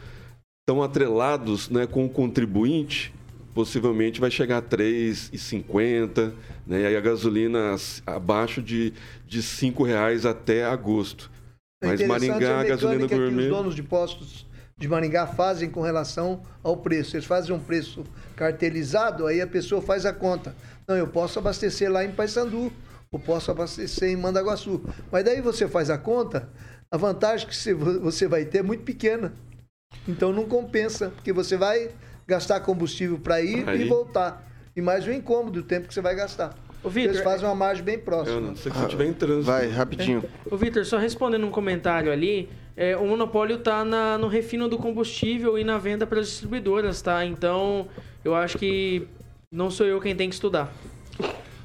estão atrelados né, com o contribuinte, possivelmente vai chegar a R$ 3,50, né? E aí a gasolina abaixo de, de 5 reais até agosto. é Mas Maringá, a gasolina mecânica que os gourmet... donos de postos de Maringá fazem com relação ao preço. Eles fazem um preço cartelizado, aí a pessoa faz a conta. Não, eu posso abastecer lá em Paysandu, ou posso abastecer em Mandaguaçu. Mas daí você faz a conta, a vantagem que você- você vai ter é muito pequena. Então não compensa, porque você vai gastar combustível para ir Pra e ir. voltar. E mais o incômodo, o tempo que você vai gastar. Ô, Vitor, Eles fazem uma margem bem Eu próxima. não sei se eu estiver em trânsito. Vai, rapidinho. Ô, Vitor, só respondendo um comentário ali, é, o monopólio tá na- no refino do combustível e na venda para as distribuidoras, tá? Então, eu acho que não sou eu quem tem que estudar.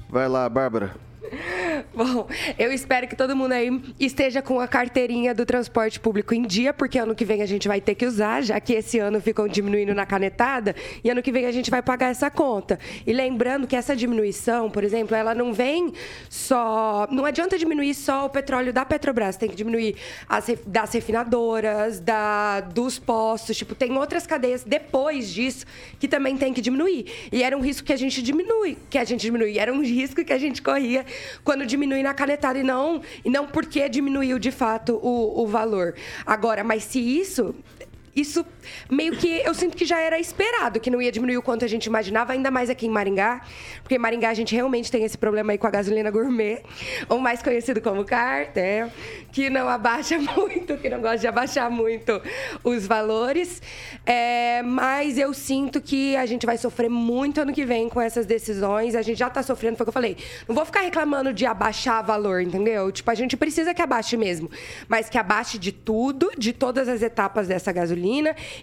Vai lá, Bárbara. Bom, eu espero que todo mundo aí esteja com a carteirinha do transporte público em dia, porque ano que vem a gente vai ter que usar, já que esse ano ficam diminuindo na canetada, e ano que vem a gente vai pagar essa conta. E lembrando que essa diminuição, por exemplo, ela não vem só. Não adianta diminuir só o petróleo da Petrobras, tem que diminuir as, das refinadoras, da, dos postos, tipo, tem outras cadeias depois disso que também tem que diminuir. E era um risco que a gente diminui, que a gente diminui, era um risco que a gente corria quando diminui na canetada e não, e não porque diminuiu de fato o, o valor. Agora, mas se isso isso meio que eu sinto que já era esperado, que não ia diminuir o quanto a gente imaginava, ainda mais aqui em Maringá, porque em Maringá a gente realmente tem esse problema aí com a gasolina gourmet, ou mais conhecido como cartel, que não abaixa muito, que não gosta de abaixar muito os valores. É, mas eu sinto que a gente vai sofrer muito ano que vem com essas decisões. A gente já está sofrendo, foi o que eu falei. Não vou ficar reclamando de abaixar valor, entendeu? Tipo, a gente precisa que abaixe mesmo, mas que abaixe de tudo, de todas as etapas dessa gasolina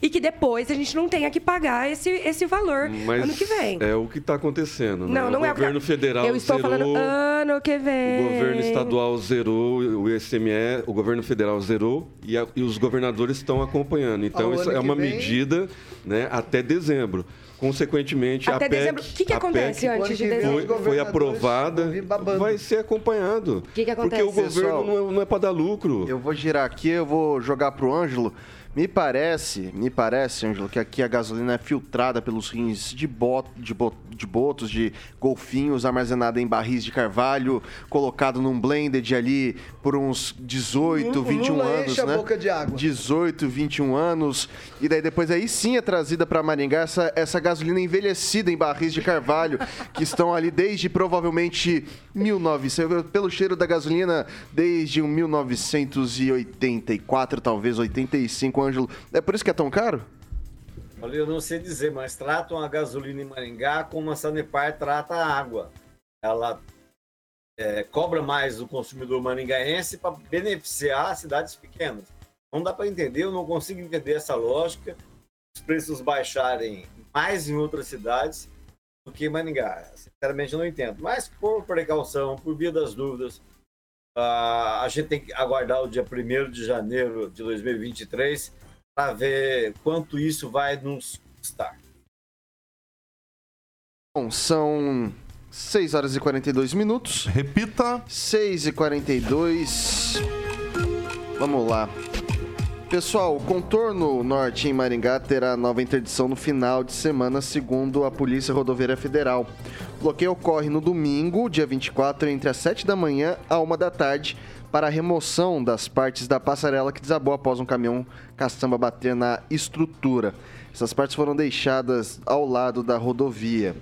e que depois a gente não tenha que pagar esse, esse valor Mas ano que vem. é o que está acontecendo. né? Não, não o é o que- governo federal Eu estou zerou, falando ano que vem. o governo estadual zerou, o ICMS, o governo federal zerou e, a- e os governadores estão acompanhando. Então, isso é uma vem- medida né, até dezembro. Consequentemente, Até a PEC, dezembro. O que que acontece PEC antes de dezembro? foi, foi aprovada, vai ser acompanhado. que que acontece? Porque o governo Pessoal, não é, não é para dar lucro. Eu vou girar aqui, eu vou jogar pro Ângelo. Me parece, me parece, Ângelo, que aqui a gasolina é filtrada pelos rins de, bot, de, bo- de botos, de golfinhos, armazenada em barris de carvalho, colocado num blended ali por uns 18, O 21 Lula anos, enche a né? boca de água. 18, 21 anos. E daí depois aí sim é trazida para Maringá essa, essa gasolina envelhecida em barris de carvalho, que estão ali desde provavelmente 1900, pelo cheiro da gasolina, desde um 1984, talvez 85, Ângelo. É por isso que é tão caro? Olha, eu não sei dizer, mas tratam a gasolina em Maringá como a Sanepar trata a água. Ela é, cobra mais do consumidor maringaense para beneficiar cidades pequenas. Não dá para entender, eu não consigo entender essa lógica. Os preços baixarem mais em outras cidades do que em Maringá. Sinceramente, eu não entendo. Mas por precaução, por via das dúvidas, ah, a gente tem que aguardar o dia 1 de janeiro de 2023 para ver quanto isso vai nos custar. Bom, são 6 horas e 42 minutos. Repita. 6 e 42. Vamos lá. Pessoal, o contorno norte em Maringá terá nova interdição no final de semana, segundo a Polícia Rodoviária Federal. O bloqueio ocorre no domingo, dia 24, entre as 7 da manhã à 1 da tarde, para a remoção das partes da passarela que desabou após um caminhão caçamba bater na estrutura. Essas partes foram deixadas ao lado da rodovia.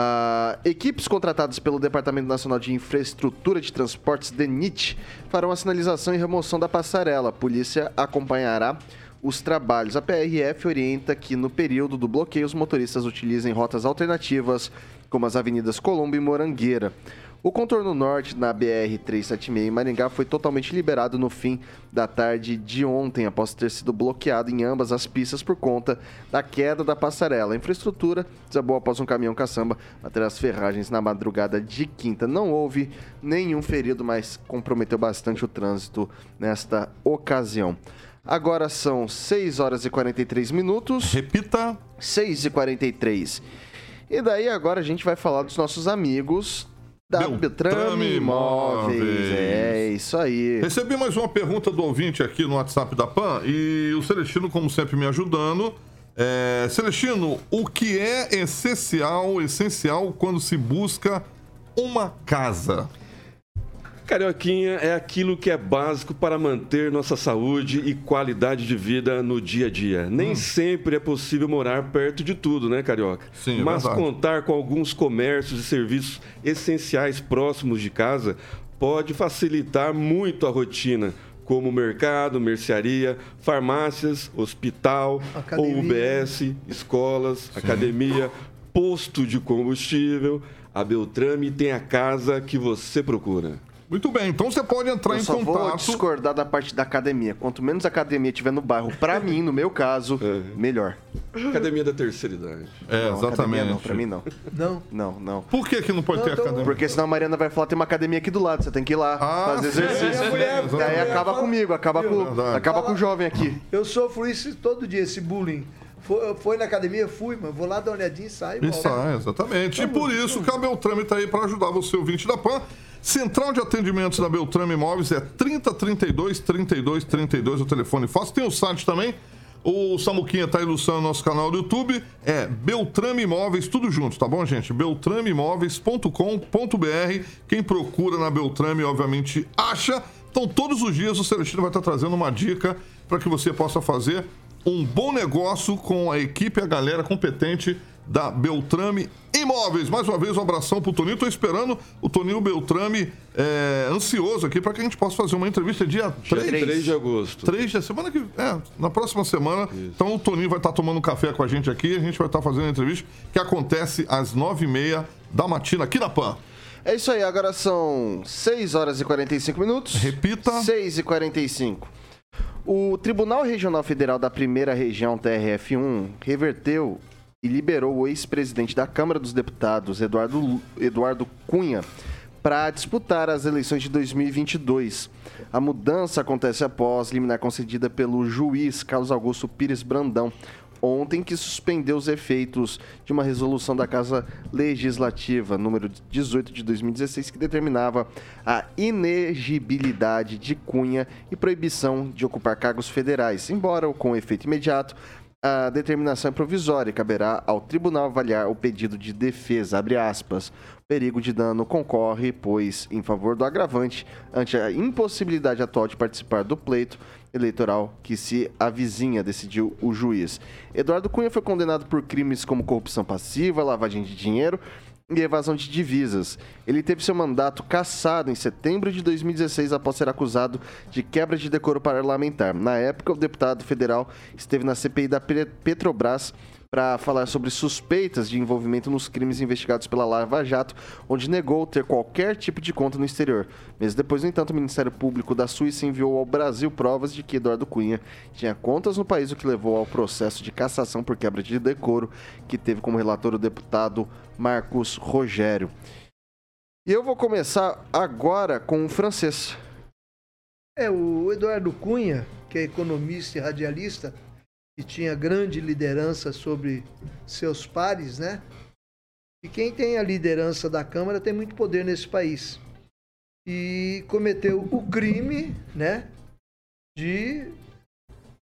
Ah, equipes contratadas pelo Departamento Nacional de Infraestrutura de Transportes, DENIT, farão a sinalização e remoção da passarela. A polícia acompanhará os trabalhos. A PRF orienta que no período do bloqueio os motoristas utilizem rotas alternativas, como as avenidas Colombo e Morangueira. O contorno norte na BR-376 em Maringá foi totalmente liberado no fim da tarde de ontem, após ter sido bloqueado em ambas as pistas por conta da queda da passarela. A infraestrutura desabou após um caminhão caçamba bater as ferragens na madrugada de quinta. Não houve nenhum ferido, mas comprometeu bastante o trânsito nesta ocasião. Agora são 6 horas e 43 minutos. Repita. 6 e 43. E daí agora a gente vai falar dos nossos amigos da Beltrame Imóveis. Imóveis. É, isso aí. Recebi mais uma pergunta do ouvinte aqui no WhatsApp da PAN e o Celestino, como sempre, me ajudando. É, Celestino, o que é essencial, essencial quando se busca uma casa? Carioquinha é aquilo que é básico para manter nossa saúde e qualidade de vida no dia a dia. Hum. Nem sempre é possível morar perto de tudo, né, Carioca? Sim, é Mas verdade. contar com alguns comércios e serviços essenciais próximos de casa pode facilitar muito a rotina, como mercado, mercearia, farmácias, hospital, Academia. ou UBS, escolas, academia, posto de combustível. A Beltrame tem a casa que você procura. Muito bem, então você pode entrar Eu em só vou contato. discordar da parte da academia. Quanto menos academia tiver no bairro, pra mim, no meu caso, melhor. Academia da terceira idade. É, Não, exatamente. Não, pra mim não. Não. Não, não. Por que, que não pode Não, ter então- academia? Porque senão a Mariana vai falar, tem uma academia aqui do lado, você tem que ir lá Ah, fazer sim, exercício. sim, mulher- E aí acaba comigo, acaba, com, verdade. acaba com o jovem aqui. Eu sofro isso todo dia, esse bullying. Foi, foi na academia, fui, mas vou lá dar uma olhadinha e saio. E volto. sai, exatamente. E por isso que a Beltrame está aí para ajudar você, ouvinte da PAN. Central de atendimentos da Beltrame Imóveis é 3032 32 32, o telefone fácil. Tem o site também. O Samuquinha está ilustrando nosso canal do YouTube. É Beltrame Imóveis, tudo junto, tá bom, gente? beltrameimóveis.com.br. Quem procura na Beltrame, obviamente, acha. Então, todos os dias o Celestino vai estar trazendo uma dica para que você possa fazer um bom negócio com a equipe a galera competente da Beltrame Imóveis. Mais uma vez, um abração pro Toninho. Tô esperando o Toninho Beltrame é, ansioso aqui para que a gente possa fazer uma entrevista dia 3, 3 de agosto. 3 de semana que é, na próxima semana. Então o Toninho vai estar tomando um café com a gente aqui. A gente vai estar fazendo a entrevista que acontece às 9h30 da matina aqui na PAN. É isso aí, agora são 6 horas e 45 minutos. Repita. 6 e 45. O Tribunal Regional Federal da Primeira Região, TRF1, reverteu e liberou o ex-presidente da Câmara dos Deputados, Eduardo, Eduardo Cunha, para disputar as eleições de 2022. A mudança acontece após liminar concedida pelo juiz Carlos Augusto Pires Brandão, ontem que suspendeu os efeitos de uma resolução da Casa Legislativa, número 18 de 2016, que determinava a inegibilidade de Cunha e proibição de ocupar cargos federais, embora com efeito imediato. A determinação é provisória e caberá ao tribunal avaliar o pedido de defesa, abre aspas. Perigo de dano concorre, pois, em favor do agravante, ante a impossibilidade atual de participar do pleito eleitoral que se avizinha, decidiu o juiz. Eduardo Cunha foi condenado por crimes como corrupção passiva, lavagem de dinheiro e evasão de divisas. Ele teve seu mandato cassado em setembro de 2016 após ser acusado de quebra de decoro parlamentar. Na época, o deputado federal esteve na CPI da Pe- Petrobras para falar sobre suspeitas de envolvimento nos crimes investigados pela Lava Jato, onde negou ter qualquer tipo de conta no exterior. Meses depois, no entanto, o Ministério Público da Suíça enviou ao Brasil provas de que Eduardo Cunha tinha contas no país, o que levou ao processo de cassação por quebra de decoro, que teve como relator o deputado Marcos Rogério. E eu vou começar agora com o francês. É, o Eduardo Cunha, que é economista e radialista, e tinha grande liderança sobre seus pares, né? E quem tem a liderança da Câmara tem muito poder nesse país. E cometeu o crime, né? De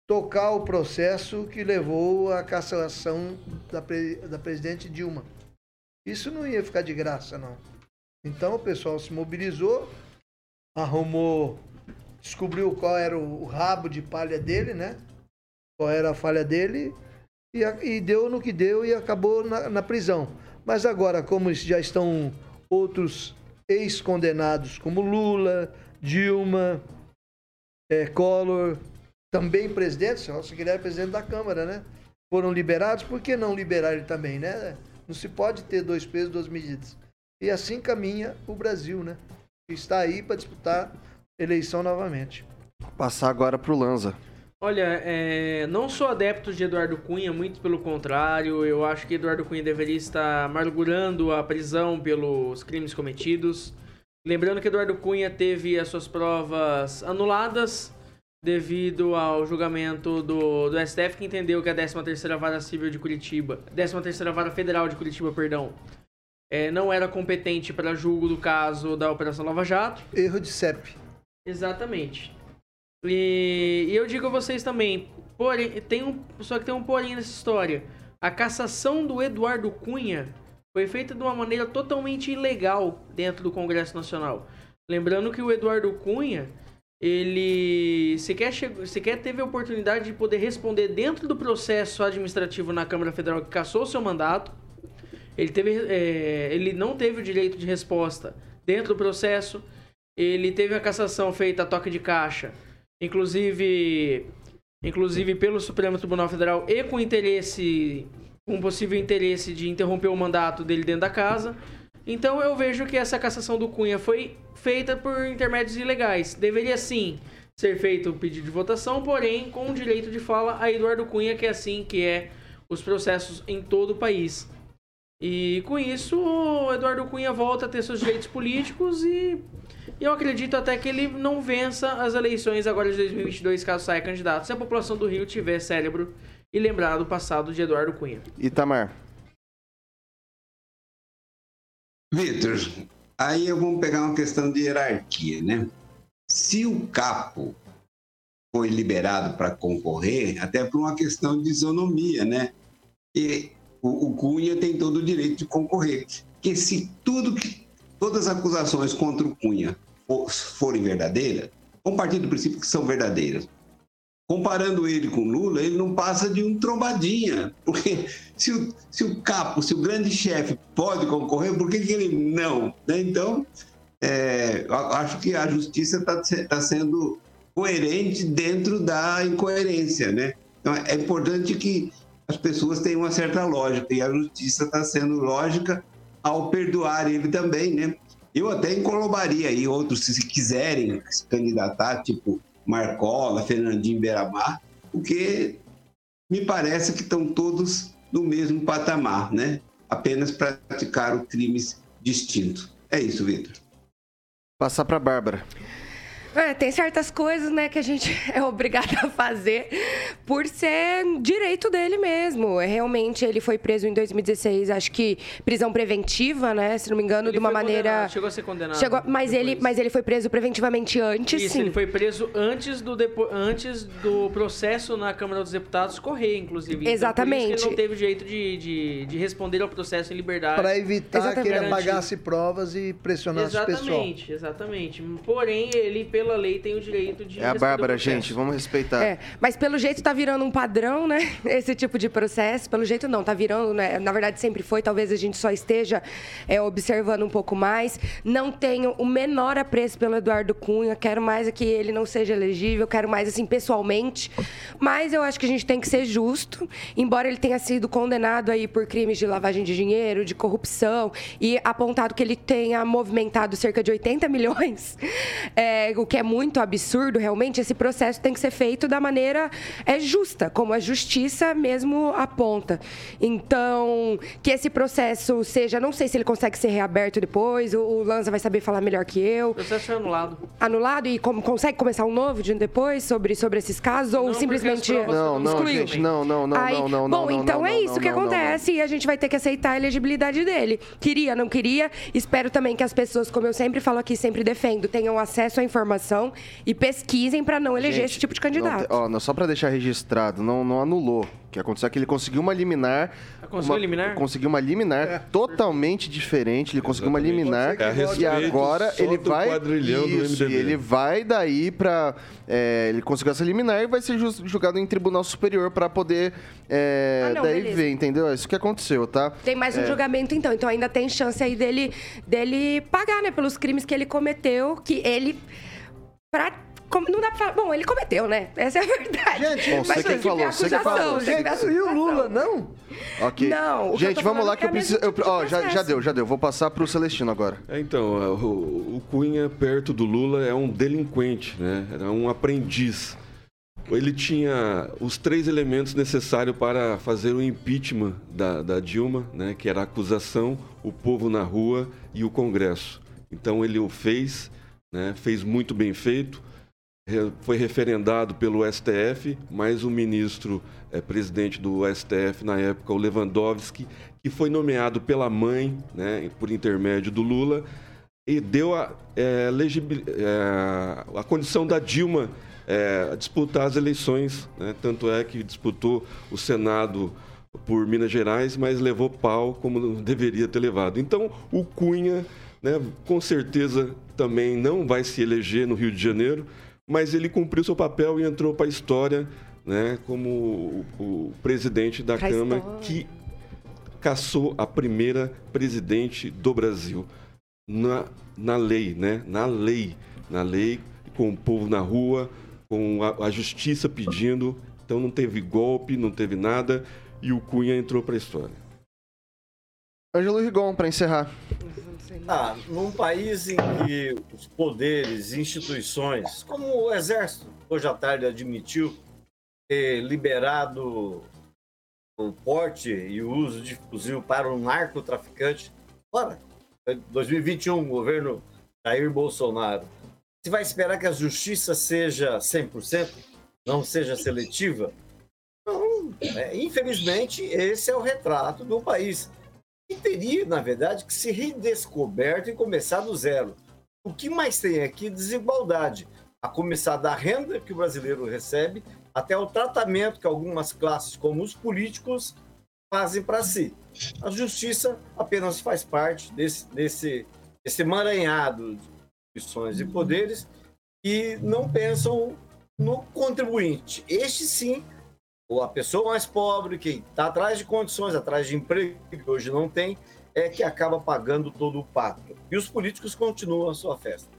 tocar o processo que levou à cassação da, pre- da presidente Dilma. Isso não ia ficar de graça, não. Então o pessoal se mobilizou, arrumou, descobriu qual era o rabo de palha dele, né? Qual era a falha dele e, e deu no que deu e acabou na, na prisão. Mas agora, como já estão outros ex-condenados, como Lula, Dilma, eh, Collor, também presidentes, que ele era presidente da Câmara, né? Foram liberados, por que não liberar ele também, né? Não se pode ter dois pesos, duas medidas. E assim caminha o Brasil, né? Está aí para disputar eleição novamente. Passar agora pro Lanza. Olha, é, não sou adepto de Eduardo Cunha, muito pelo contrário. Eu acho que Eduardo Cunha deveria estar amargurando a prisão pelos crimes cometidos. Lembrando que Eduardo Cunha teve as suas provas anuladas devido ao julgamento do, do STF, que entendeu que a 13ª Vara Civil de Curitiba, 13ª Vara Federal de Curitiba, perdão, é, não era competente para julgo do caso da Operação Lava Jato. Erro de CEP. Exatamente. E, eu digo a vocês também, porém, tem um, só que tem um porém nessa história. A cassação do Eduardo Cunha foi feita de uma maneira totalmente ilegal dentro do Congresso Nacional. Lembrando que o Eduardo Cunha, ele sequer, chegou, sequer teve a oportunidade de poder responder dentro do processo administrativo na Câmara Federal que cassou seu mandato. Ele, teve, é, ele não teve o direito de resposta dentro do processo. Ele teve a cassação feita a toque de caixa, inclusive, inclusive pelo Supremo Tribunal Federal e com interesse, com possível interesse de interromper o mandato dele dentro da casa. Então eu vejo que essa cassação do Cunha foi feita por intermédios ilegais. Deveria sim ser feito o pedido de votação, porém com direito de fala a Eduardo Cunha, que é assim que é os processos em todo o país. E com isso, o Eduardo Cunha volta a ter seus direitos políticos e e eu acredito até que ele não vença as eleições agora de 2022, caso saia candidato, se a população do Rio tiver cérebro e lembrar do passado de Eduardo Cunha. Itamar. Vitor, aí eu vou pegar uma questão de hierarquia, né? Se o capo foi liberado para concorrer, até por uma questão de isonomia, né? E o, Cunha tem todo o direito de concorrer. Porque se tudo que todas as acusações contra o Cunha for- forem verdadeiras, vamos partir do princípio que são verdadeiras. comparando ele com Lula, ele não passa de um trombadinha. Porque se o, se o capo, se o grande chefe pode concorrer, por que, que ele não? Né? Então, é, acho que a justiça está tá sendo coerente dentro da incoerência, né? Então, é importante que as pessoas tenham uma certa lógica, e a justiça está sendo lógica ao perdoar ele também, né? Eu até encolobaria aí outros, se quiserem se candidatar, tipo Marcola, Fernandinho Beiramar, porque me parece que estão todos no mesmo patamar, né? Apenas praticaram crimes distintos. É isso, Vitor. Passar para Bárbara. É, tem certas coisas, né, que a gente é obrigado a fazer por ser direito dele mesmo. É, realmente, ele foi preso em 2016, acho que prisão preventiva, né, se não me engano, Ele de uma maneira... condenado, chegou a ser condenado Chegou- mas, ele, mas ele foi preso preventivamente antes, Isso, sim. ele foi preso antes do, depo... antes do processo na Câmara dos Deputados correr, inclusive. Então, por Exatamente. isso que ele não teve jeito de, de, de responder ao processo em liberdade. Para evitar Exatamente. que ele apagasse provas e pressionasse o pessoal. Exatamente, exatamente. Porém, ele, pela lei, tem o direito de. É a Bárbara, gente, vamos respeitar. É, mas pelo jeito tá virando um padrão, né? Esse tipo de processo. Pelo jeito não, tá virando, né? Na verdade sempre foi, talvez a gente só esteja é, observando um pouco mais. Não tenho o menor apreço pelo Eduardo Cunha, quero mais é que ele não seja elegível, quero mais assim pessoalmente. Mas eu acho que a gente tem que ser justo, embora ele tenha sido condenado aí por crimes de lavagem de dinheiro, de corrupção e apontado que ele tenha movimentado cerca de 80 milhões, é, o que é muito absurdo realmente. Esse processo tem que ser feito da maneira é, justa, como a justiça mesmo aponta. Então, que esse processo seja, não sei se ele consegue ser reaberto depois, o, o Lanza vai saber falar melhor que eu. O processo foi anulado. Anulado e como, consegue começar um novo de depois sobre, sobre esses casos ou Não, simplesmente Não, não, excluiu? gente, não, não, não, Aí, não, não, bom, não, então não, é isso não, que não, não, não. acontece e a gente vai ter que aceitar a elegibilidade dele. Queria, não queria. Espero também que as pessoas, como eu sempre falo aqui, sempre defendo, tenham acesso à informação e pesquisem para não eleger Gente, esse tipo de Não candidato. te- ó, não, só pra deixar registrado, não, não anulou. O que aconteceu é que ele conseguiu uma liminar. conseguiu uma- liminar? Conseguiu uma liminar totalmente diferente. Ele conseguiu uma liminar. É e agora ele vai. quadrilhão do Isso, MDB. e ele vai daí pra. é, ele conseguiu essa liminar e vai ser ju- julgado em tribunal superior pra poder. é, Ah, não, daí beleza. ver, entendeu? É isso que aconteceu, tá? Tem mais um É. julgamento, então. Então ainda tem chance aí dele, dele pagar, né? Pelos crimes que ele cometeu, que ele. Pra, como- não dá pra falar. Bom, ele cometeu, né? Essa é a verdade. Gente, Bom, você que tem falou, você que falou. que Gente, e o. Lula, não? Ok. Não, que Gente, vamos lá é que eu que é preciso. eu- ó, já, já processo. deu, já deu. Vou passar pro Celestino agora. É, Então, é, o, o Cunha, perto do Lula, é um delinquente, né? Era um aprendiz. Ele tinha os três elementos necessários para fazer o impeachment da, da Dilma, né? Que era a acusação, o povo na rua e o Congresso. Então ele o fez, né? Fez muito bem feito. Foi referendado pelo STF, mas o ministro eh, presidente do STF na época, o Lewandowski, que foi nomeado pela mãe, né, por intermédio do Lula, e deu a, eh, legibil- eh, a condição da Dilma eh, disputar as eleições. né? Tanto é que disputou o Senado por Minas Gerais, mas levou pau como deveria ter levado. Então, o Cunha, né, com certeza, também não vai se eleger no Rio de Janeiro, mas ele cumpriu seu papel e entrou para a história né, como o, o presidente da Pra Câmara história. que caçou a primeira presidente do Brasil na, na lei, né? Na lei, na lei, com o povo na rua, com a, a justiça pedindo. Então não teve golpe, não teve nada e o Cunha entrou para a história. Ângelo Rigon, pra encerrar. Ah, num país em que os poderes, instituições, como o Exército, hoje à tarde admitiu ter liberado o porte e o uso de fuzil para um narcotraficante. Ora, foi 2021, governo Jair Bolsonaro. Se vai esperar que a justiça seja 100%, não seja seletiva? Não. É, infelizmente, esse é o retrato do país que teria, na verdade, que ser redescoberto e começar do zero. O que mais tem aqui? Desigualdade. A começar da renda que o brasileiro recebe até o tratamento que algumas classes, como os políticos, fazem para si. A justiça apenas faz parte desse, desse, desse emaranhado de instituições e poderes que não pensam no contribuinte. Este sim, a pessoa mais pobre, que está atrás de condições, atrás de emprego, que hoje não tem, é que acaba pagando todo o pato. E os políticos continuam a sua festa.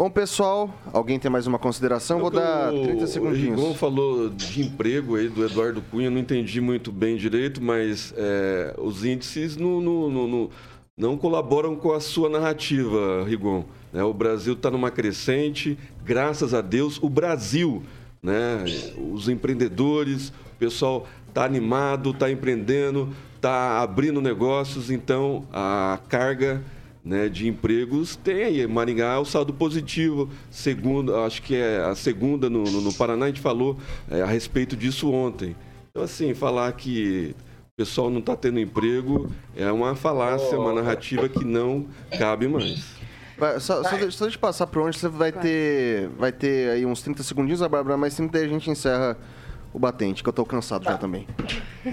Bom, pessoal, alguém tem mais uma consideração? Vou dar 30 O segundinhos. Rigon falou de emprego aí do Eduardo Cunha, não entendi muito bem direito, mas é, os índices não, não, não, não- não colaboram com a sua narrativa, Rigon. né? o Brasil está numa crescente, graças a Deus, o Brasil, né? os empreendedores, o pessoal está animado, está empreendendo, está abrindo negócios, então a carga né, de empregos tem aí. Maringá é o saldo positivo. Segundo, acho que é a segunda no, no- no Paraná, a gente falou é, a respeito disso ontem. Então, assim, falar que o pessoal não está tendo emprego é uma falácia, uma narrativa que não cabe mais. Vai, só, só, de- só deixa eu passar por onde você vai ter, vai ter aí uns 30 segundinhos, a Bárbara, mais 30 daí a gente encerra o batente, que eu tô cansado já também.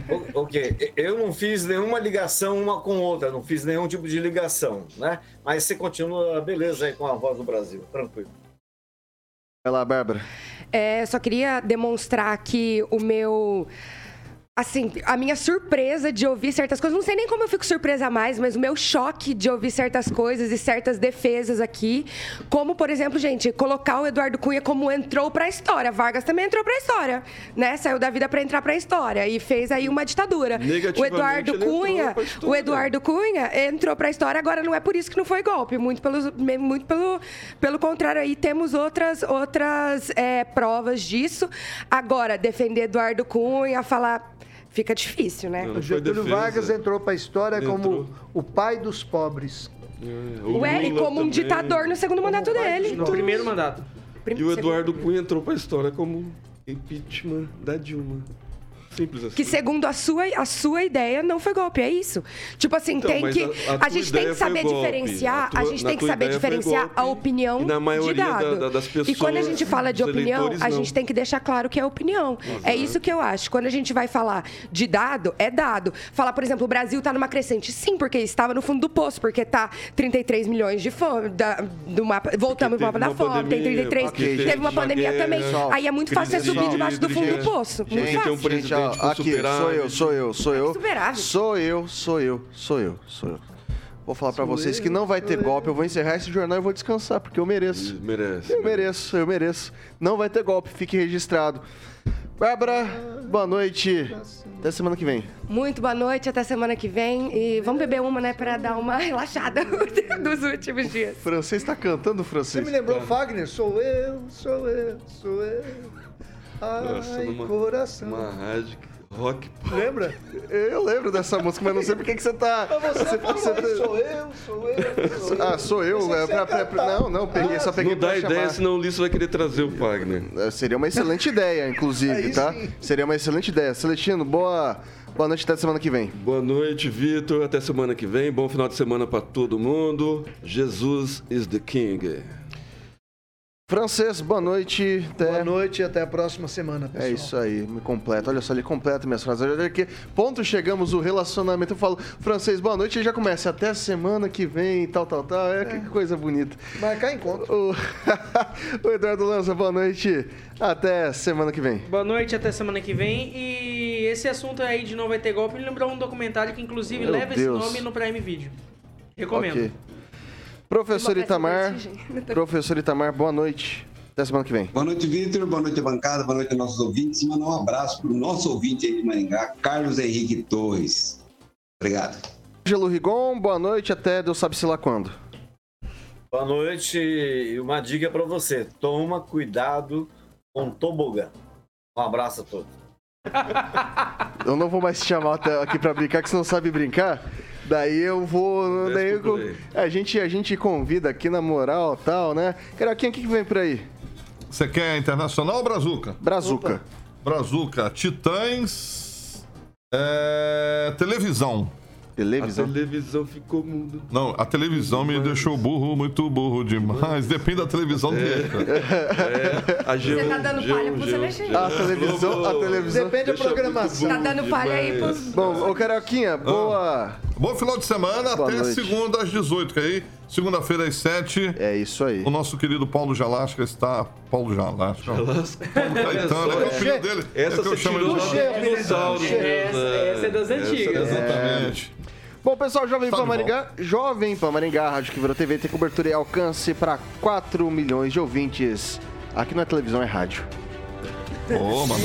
O- Ok, eu não fiz nenhuma ligação uma com outra, não fiz nenhum tipo de ligação, né? Mas você continua, beleza, aí com a voz do Brasil, tranquilo. Vai lá, Bárbara. É, só queria demonstrar aqui o meu. Assim, a minha surpresa de ouvir certas coisas. Não sei nem como eu fico surpresa mais, mas o meu choque de ouvir certas coisas e certas defesas aqui. Como, por exemplo, gente, colocar o Eduardo Cunha como entrou pra história. Vargas também entrou pra história, né? Saiu da vida pra entrar pra história e fez aí uma ditadura. O Eduardo Cunha, o Eduardo Cunha entrou pra história, agora não é por isso que não foi golpe, muito pelo, muito pelo, pelo contrário, aí temos outras, outras é, provas disso. Agora, defender Eduardo Cunha, falar. Fica difícil, né? O Getúlio Vargas entrou para a história como o pai dos pobres. Ué, e como um ditador no segundo mandato dele. No primeiro mandato. E o Eduardo Cunha entrou para a história como impeachment da Dilma. Simples assim. Que segundo a sua, a sua ideia não foi golpe, é isso. Tipo assim, Então, tem que. a- a A, gente tem que saber diferenciar. A tua- a gente tem que saber diferenciar a golpe. opinião E na maioria de dado. da- da- das e quando a pessoas, gente fala de opinião, a gente tem que deixar claro que é opinião. É isso que eu acho. Quando a gente vai falar de dado, é dado. Falar, por exemplo, o Brasil está numa crescente. Sim, porque estava no fundo do poço, porque tá 33 milhões de fome. Da, do mapa, voltamos pro teve mapa da uma fome, tem pandemia, 33. porque teve teve uma pandemia guerra, também. pessoal, Aí é muito fácil você subir de debaixo do fundo do hidrogênio. poço. Muito tem fácil. Com aqui, sou eu, superávit. sou eu, sou eu. Superávit. Sou eu, sou eu, sou eu, sou eu. Vou falar pra vocês que não vai ter golpe, eu vou encerrar esse jornal e vou descansar, porque eu mereço. Merece. Eu mereço, eu mereço. Não vai ter golpe, fique registrado. Bárbara, boa noite. Até semana que vem. Muito boa noite, até semana que vem. E vamos beber uma, né, pra dar uma relaxada dos últimos dias. O francês tá cantando Você francês. me lembrou Fagner? Sou eu, sou eu, sou eu. Ai, numa- coração. Uma rádio rock. Lembra? Eu lembro dessa música, mas não sei por que que você tá. Você falou, você tá- sou eu, sou eu, sou eu. Ah, sou eu. É, pra- pra- cantar. não, não, peguei, só peguei Não dá pra ideia, chamar. senão o Ulisses vai querer trazer o Wagner. É, Seria uma excelente ideia, inclusive, tá? Seria uma excelente ideia. Celestino, boa, boa noite até semana que vem. Boa noite, Vitor. Até semana que vem. Bom final de semana pra todo mundo. Jesus is the King. Francês, boa noite. Até... Boa noite e até a próxima semana, pessoal. É isso aí, me completa. Olha só, ele completa minhas frases. Olha aqui, ponto chegamos o relacionamento. Eu falo, francês, boa noite, e já começa. Até semana que vem, tal, tal, tal. É, que coisa bonita. Marcar encontro. O, o Eduardo Lança, boa noite. Até semana que vem. Boa noite, até semana que vem. E esse assunto aí de não vai ter golpe me lembrou um documentário que inclusive Meu leva Deus. esse nome no Prime Video. Recomendo. Ok. Professor Itamar, professor Itamar, boa noite. Até semana que vem. Boa noite, Vitor. Boa noite, bancada. Boa noite, nossos ouvintes. Mandar um abraço para o nosso ouvinte aí de Maringá, Carlos Henrique Torres. Obrigado. Ângelo Rigon, boa noite. Até Deus sabe-se lá quando. Boa noite e uma dica para você: toma cuidado com tobogã. Um abraço a todos. Eu não vou mais te chamar até aqui pra brincar, que você não sabe brincar. Daí eu vou. Daí eu- a, gente, a gente convida aqui na moral tal, né? Caraquinha, o que, que vem por aí? Você quer internacional ou Brazuca? Brazuca. Brazuca, Titãs. é, televisão. A Televisão. televisão ficou muda. Não, a televisão me deixou burro, muito burro demais. Depende da televisão dele. É, a G1, Você tá dando G1, palha pro G1. Celestino. A televisão, a televisão. Depende da programação. Tá dando palha aí pros. Bom, ô Carioquinha, boa. Bom final de semana, Boa até noite. segunda às 18, que aí, segunda-feira às 7. É isso aí. O nosso querido Paulo Jalasca está. Paulo Jalasca. Jalasca. Paulo Caetano, é que é o apelido dele. Essa é que eu você chamo de dinossauro. Essa- essa é das antigas. Exatamente. Bom, pessoal, Jovem Pan Maringá, Jovem Pan Maringá, Rádio que virou TV, tem cobertura e alcance para 4 milhões de ouvintes. Aqui não é televisão, é rádio. Ô, mano.